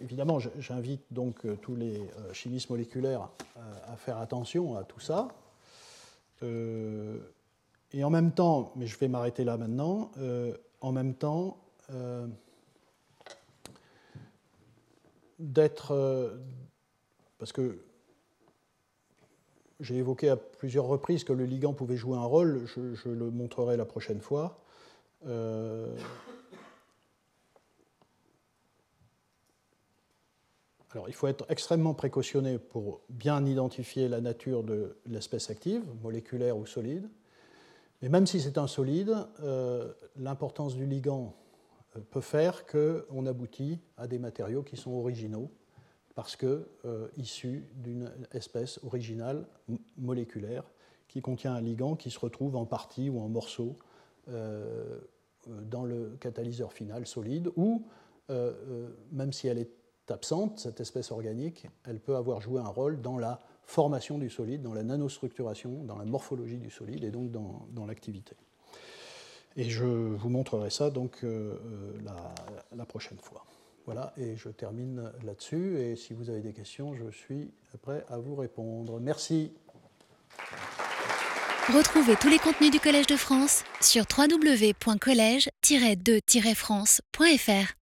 évidemment, j'invite donc tous les chimistes moléculaires à faire attention à tout ça. et en même temps, mais je vais m'arrêter là maintenant, en même temps, d'être. Euh, parce que j'ai évoqué à plusieurs reprises que le ligand pouvait jouer un rôle, je, le montrerai la prochaine fois. Il faut être extrêmement précautionné pour bien identifier la nature de l'espèce active, moléculaire ou solide. Mais même si c'est un solide, euh, l'importance du ligand peut faire qu'on aboutit à des matériaux qui sont originaux parce que issus d'une espèce originale moléculaire qui contient un ligand qui se retrouve en partie ou en morceaux dans le catalyseur final solide ou même si elle est absente, cette espèce organique, elle peut avoir joué un rôle dans la formation du solide, dans la nanostructuration, dans la morphologie du solide et donc dans, l'activité. Et je vous montrerai ça donc euh, euh, la, prochaine fois. Voilà, et je termine là-dessus. Et si vous avez des questions, je suis prêt à vous répondre. Merci. Retrouvez tous les contenus du Collège de France sur www.colège-2-france.fr.